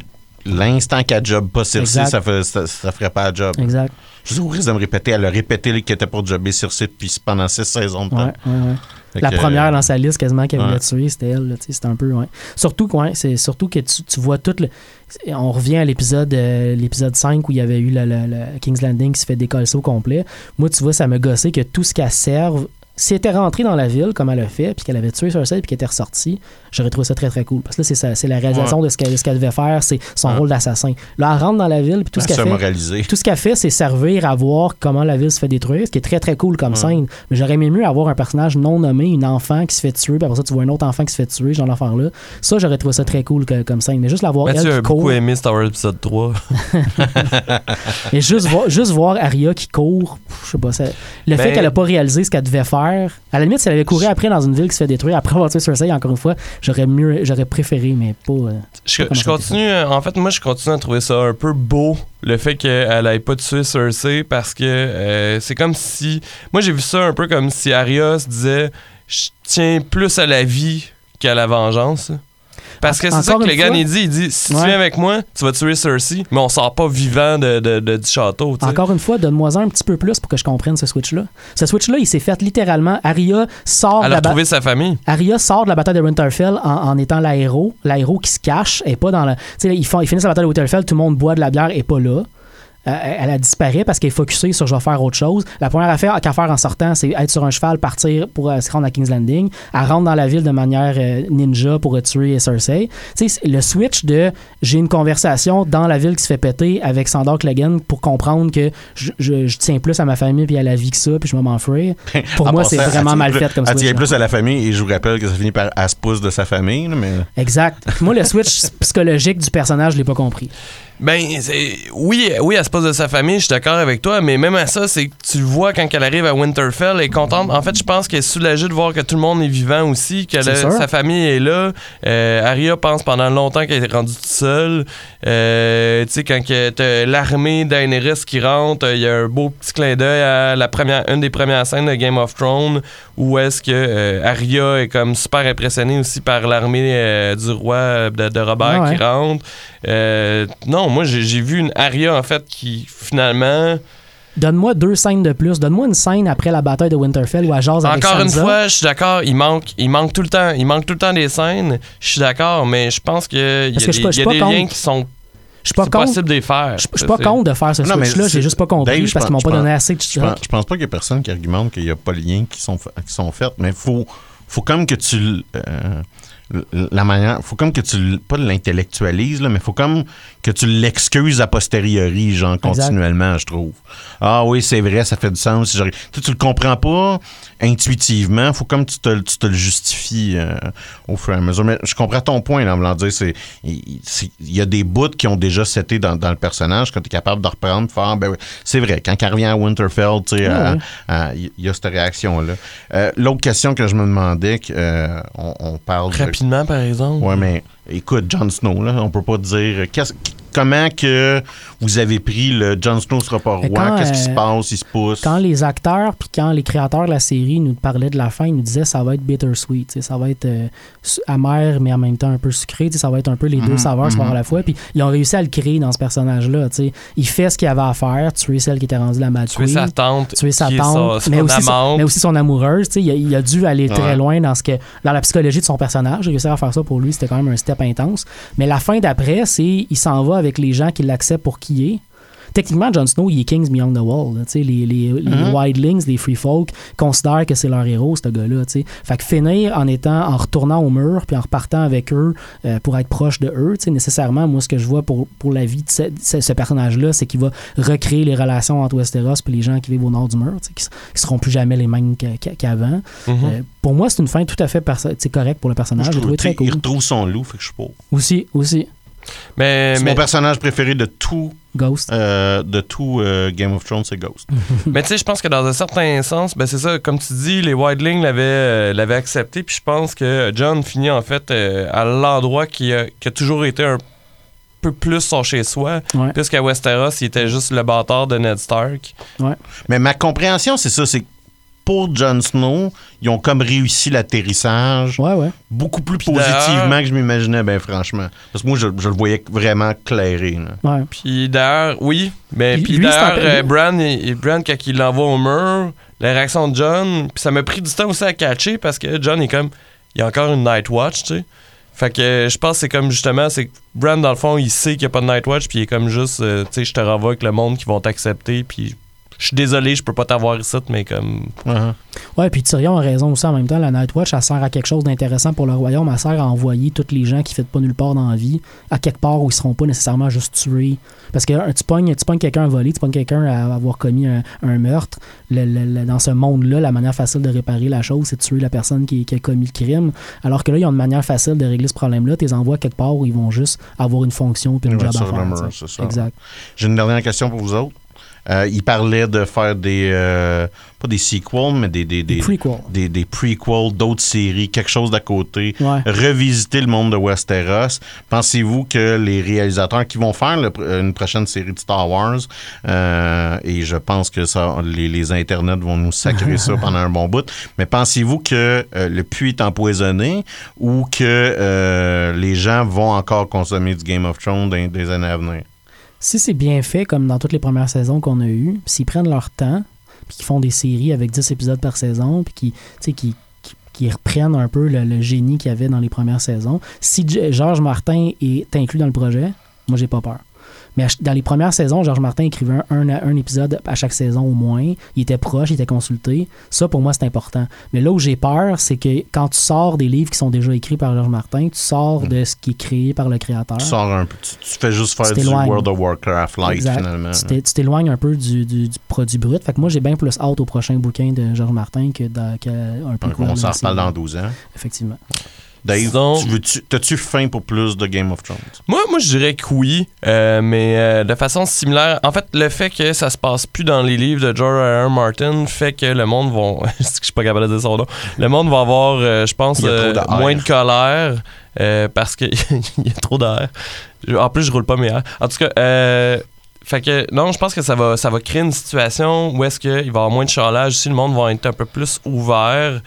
l'instant qu'elle job pas Exact. ça, fait, ça, ça ferait pas la job. Exact. Je suis au risque de me répéter. Elle a répété qu'elle était pour jobber Cersei depuis pendant six saisons de temps. Ouais, ouais, ouais. Fait La que, première dans sa liste quasiment qu'elle voulait tuer, c'était elle. C'était un peu. Surtout, c'est surtout que tu, tu vois tout le. On revient à l'épisode euh, l'épisode 5 où il y avait eu le, le- le King's Landing qui se fait décoller au complet. Moi, tu vois, ça me gossait que tout ce qu'elle serve. Si elle était rentrée dans la ville comme elle a fait, puis qu'elle avait tué Cersei, puis qu'elle était ressortie, j'aurais trouvé ça très très cool. Parce que là, c'est la réalisation de ce qu'elle de ce qu'elle devait faire, c'est son Ouais. rôle d'assassin. Là, elle rentre dans la ville, puis tout ce Elle qu'elle fait. Tout ce qu'elle fait, c'est servir à voir comment la ville se fait détruire, ce qui est très très cool comme Ouais. scène. Mais j'aurais aimé mieux avoir un personnage non nommé, une enfant qui se fait tuer, puis après ça, tu vois un autre enfant qui se fait tuer, genre l'enfant-là. Ça, j'aurais trouvé ça très cool que- comme scène. Mais juste la voir elle a qui court, beaucoup aimé Star Wars épisode 3. et juste voir, juste voir Arya qui court, je sais pas, ça- le fait Ben- qu'elle a pas réalisé ce qu'elle devait faire, à la limite, si elle avait couru après dans une ville qui se fait détruire, après avoir tué Cersei, encore une fois, j'aurais mieux, j'aurais préféré, mais pas. euh, Je, continue, euh, en fait, moi, je continue à trouver ça un peu beau, le fait qu'elle ait pas tué Cersei, parce que euh, c'est comme si. Moi, j'ai vu ça un peu comme si Arya se disait Je tiens plus à la vie qu'à la vengeance. Parce que c'est ça que le gars il dit. Il dit Si Ouais. tu viens avec moi, tu vas tuer Cersei, mais on sort pas vivant de, de- de- du château. Encore une fois, donne-moi un petit peu plus pour que je comprenne ce switch-là. Ce switch-là, il s'est fait littéralement. Arya sort Elle de la ba- sa famille. Arya sort de la bataille de Winterfell en, en étant l'héros. L'héros qui se cache et pas dans la. Tu sais, ils, font- ils finissent la bataille de Winterfell, tout le monde boit de la bière et pas là. Euh, elle a disparu parce qu'elle est focusée sur je vais faire autre chose. La première affaire qu'à faire en sortant, c'est être sur un cheval, partir pour euh, se rendre à King's Landing. Elle rentre dans la ville de manière euh, ninja pour tuer Cersei. Tu sais, le switch de j'ai une conversation dans la ville qui se fait péter avec Sandor Clegane pour comprendre que je, je- je tiens plus à ma famille puis à la vie que ça, puis je vais m'enfuir. Pour moi, c'est vraiment elle mal fait comme Elle switch. tient plus à la famille et je vous rappelle que ça finit par elle se pousse de sa famille. Mais... Exact. Moi, le switch psychologique du personnage, je l'ai pas compris. Ben, oui, oui, elle se passe de sa famille, je suis d'accord avec toi, mais même à ça, c'est que tu le vois quand elle arrive à Winterfell, elle est contente. En fait, je pense qu'elle est soulagée de voir que tout le monde est vivant aussi, que sa famille est là. Euh, Arya pense pendant longtemps qu'elle est rendue toute seule. Euh, tu sais, quand t'as l'armée Daenerys qui rentre, il y a un beau petit clin d'œil à la première, une des premières scènes de Game of Thrones, où est-ce que euh, Arya est comme super impressionnée aussi par l'armée euh, du roi de, de Robert Ah ouais. qui rentre. Euh, non, moi j'ai vu une Arya en fait qui finalement. Donne-moi deux scènes de plus. Donne-moi une scène après la bataille de Winterfell où elle jase avec Encore une fois, je suis d'accord, il manque, il manque tout le temps, il manque tout le temps des scènes. Je suis d'accord, mais je pense qu'il y a, Parce des, que il y a des liens qui sont Je suis pas c'est contre. possible de les faire. Je suis pas contre de faire ce switch-là, j'ai juste pas compris Dave, parce qu'ils m'ont pas donné assez de Je pense, je pense pas qu'il y a personne qui argumente qu'il n'y a pas de liens qui sont, qui sont faits, mais il faut, faut comme que tu. euh, la manière. faut comme que tu. pas l'intellectualises, là, mais faut comme que tu l'excuses a posteriori, genre, continuellement, je trouve. Ah oui, c'est vrai, ça fait du sens. si j'arrive- Tu, tu le comprends pas intuitivement, faut comme tu te, tu te le justifies euh, au fur et à mesure. Mais je comprends ton point, là, en voulant dire, c'est. Il y a des bouts qui ont déjà seté dans, dans le personnage, que tu es capable de reprendre, faire, Ah, ben c'est vrai, quand elle revient à Winterfell, tu sais, à- il y a cette réaction-là. Euh, L'autre question que je me demandais, que, euh, on, on parle de. Rapidement, par exemple? Ouais, mais écoute, Jon Snow, là, on peut pas dire. comment que vous avez pris le Jon Snow sera pas roi? Qu'est-ce qui se euh, passe? Il se pousse? Quand les acteurs puis quand les créateurs de la série nous parlaient de la fin, ils nous disaient ça va être bittersweet, tu sais, ça va être euh, amer mais en même temps un peu sucré, tu sais, ça va être un peu les deux Mhm, saveurs voir mhm. à la fois. Puis ils ont réussi à le créer dans ce personnage-là. tu sais. Il fait ce qu'il avait à faire, tuer celle qui était rendue la Mad Tuer sa tante, tuer sa tante, son- mais, son aussi son, amante. mais aussi son amoureuse. tu sais, Il a, il a dû aller très loin dans ce que dans la psychologie de son personnage. Réussir à faire ça pour lui, c'était quand même un step intense. Mais la fin d'après, c'est il s'en va avec les gens qui l'acceptent pour qui il est. Techniquement, Jon Snow, il est Kings Beyond the Wall. là, les, les, les Mhm. Wildlings, les Free Folk, considèrent que c'est leur héros, ce gars-là. Fait que finir en étant, en retournant au mur, puis en repartant avec eux euh, pour être proche de eux, nécessairement, moi, ce que je vois pour, pour la vie de ce, ce- ce personnage-là, c'est qu'il va recréer les relations entre Westeros et les gens qui vivent au nord du mur, qui, qui seront plus jamais les mêmes qu'a- qu'a- qu'avant. Mhm. Euh, pour moi, c'est une fin tout à fait correcte pour le personnage. Je trouve, très Il retrouve son loup, fait que je suis pas. Aussi, aussi, Mais, C'est mais, mon personnage préféré de tout, Ghost? euh, de tout euh, Game of Thrones, c'est Ghost. mais tu sais, je pense que dans un certain sens, ben c'est ça, comme tu dis, les Wildlings l'avaient euh, l'avaient accepté, puis je pense que John finit en fait euh, à l'endroit qui a, qui a toujours été un peu plus son chez-soi, Ouais. puisqu'à Westeros, il était juste le bâtard de Ned Stark. Mais ma compréhension, c'est ça, c'est que pour Jon Snow, ils ont comme réussi l'atterrissage Ouais, ouais. beaucoup plus Puis positivement que je m'imaginais, ben franchement. Parce que moi, je, je le voyais vraiment clairé. ouais. Puis d'ailleurs, oui, mais Puis puis lui, c'est d'ailleurs, euh, Bran, il- Bran, quand il l'envoie au mur, la réaction de John, puis ça m'a pris du temps aussi à catcher parce que John est comme, il y a encore une Night Watch, tu sais. Fait que je pense que c'est comme justement, c'est que Bran, dans le fond, il sait qu'il n'y a pas de Night Watch, puis il est comme juste, euh, tu sais, je te renvoie avec le monde qui vont t'accepter, puis je suis désolé, je peux pas t'avoir ici, mais comme. Uh-huh. Ouais, puis Tyrion a raison aussi en même temps. La Nightwatch, elle sert à quelque chose d'intéressant pour le royaume. Elle sert à envoyer tous les gens qui ne pas nulle part dans la vie à quelque part où ils seront pas nécessairement juste tués. Parce que euh, tu pognes, tu pognes quelqu'un à voler, tu pognes quelqu'un à avoir commis un, un meurtre. Le- le- le- dans ce monde-là, la manière facile de réparer la chose, c'est de tuer la personne qui, qui a commis le crime. Alors que là, ils ont une manière facile de régler ce problème-là. Tu les envoies quelque part où ils vont juste avoir une fonction puis une job à faire. Exact. J'ai une dernière question pour vous autres. Euh, il parlait de faire des. euh, pas des sequels, mais des. Des, Des des, prequels. des, des prequels, d'autres séries, quelque chose d'à côté. Ouais. Revisiter le monde de Westeros. Pensez-vous que les réalisateurs qui vont faire le une prochaine série de Star Wars, euh, et je pense que ça, les, les internets vont nous sacrer ça pendant un bon bout, mais pensez-vous que le puits est empoisonné ou que les gens vont encore consommer du Game of Thrones dans des années à venir? Si c'est bien fait, comme dans toutes les premières saisons qu'on a eues, s'ils prennent leur temps, puis qu'ils font des séries avec 10 épisodes par saison, puis qu'ils- qu'ils- qu'ils reprennent un peu le, génie qu'il y avait dans les premières saisons, si Georges Martin est inclus dans le projet, moi, j'ai pas peur. Mais dans les premières saisons, Georges Martin écrivait un, un, un épisode à chaque saison au moins. Il était proche, il était consulté. Ça, pour moi, c'est important. Mais là où j'ai peur, c'est que quand tu sors des livres qui sont déjà écrits par Georges Martin, tu sors de ce qui est créé par le créateur. Tu sors un peu, tu, tu fais juste faire du. World of Warcraft light Exact. finalement. Tu t'é- tu t'éloignes un peu du, du- du produit brut. Fait que moi, j'ai bien plus hâte au prochain bouquin de Georges Martin que, dans, que un peu Donc, on s'en reparle dans 12 ans. Effectivement. Dave, Disons- tu veux-tu- t'as-tu faim pour plus de Game of Thrones? Moi, moi, je dirais que oui, euh, mais euh, de façon similaire. En fait, le fait que ça se passe plus dans les livres de George R. R. Martin fait que le monde va. je suis pas capable de dire son nom? Le monde va avoir, euh, je pense, euh, moins de colère euh, parce qu'il y a trop d'air. En plus, je roule pas mes airs. En tout cas, euh, fait que non, je pense que ça va, ça va créer une situation où est-ce qu'il va y avoir moins de chalage si le monde va être un peu plus ouvert.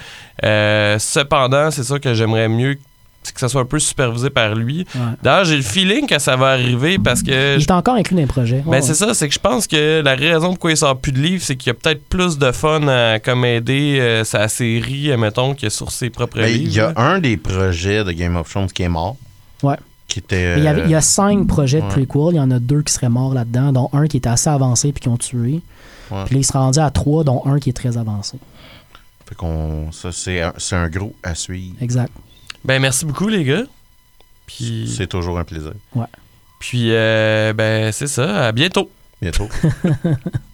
Euh, cependant, c'est sûr que j'aimerais mieux que ça soit un peu supervisé par lui. Ouais. D'ailleurs, j'ai le feeling que ça va arriver parce que. Il je- est encore inclus dans les projets. Ben, Ouais, c'est ouais. ça, c'est que je pense que la raison pourquoi il sort plus de livres, c'est qu'il y a peut-être plus de fun à comme aider euh, sa série, mettons, que sur ses propres Ben, livres. il y a là. un des projets de Game of Thrones qui est mort. Ouais. Qui était. Mais Il y, avait- il y a cinq projets de ouais. prequel. Il y en a deux qui seraient morts là-dedans, dont un qui était assez avancé puis qui ont tué. Ouais. Puis là, il se rendait à trois, dont un qui est très avancé. Fait qu'on, ça, c'est un, c'est un gros à suivre. Exact. Ben, merci beaucoup, les gars. Puis, C'est toujours un plaisir. puis euh, ben, c'est ça. À bientôt. Bientôt.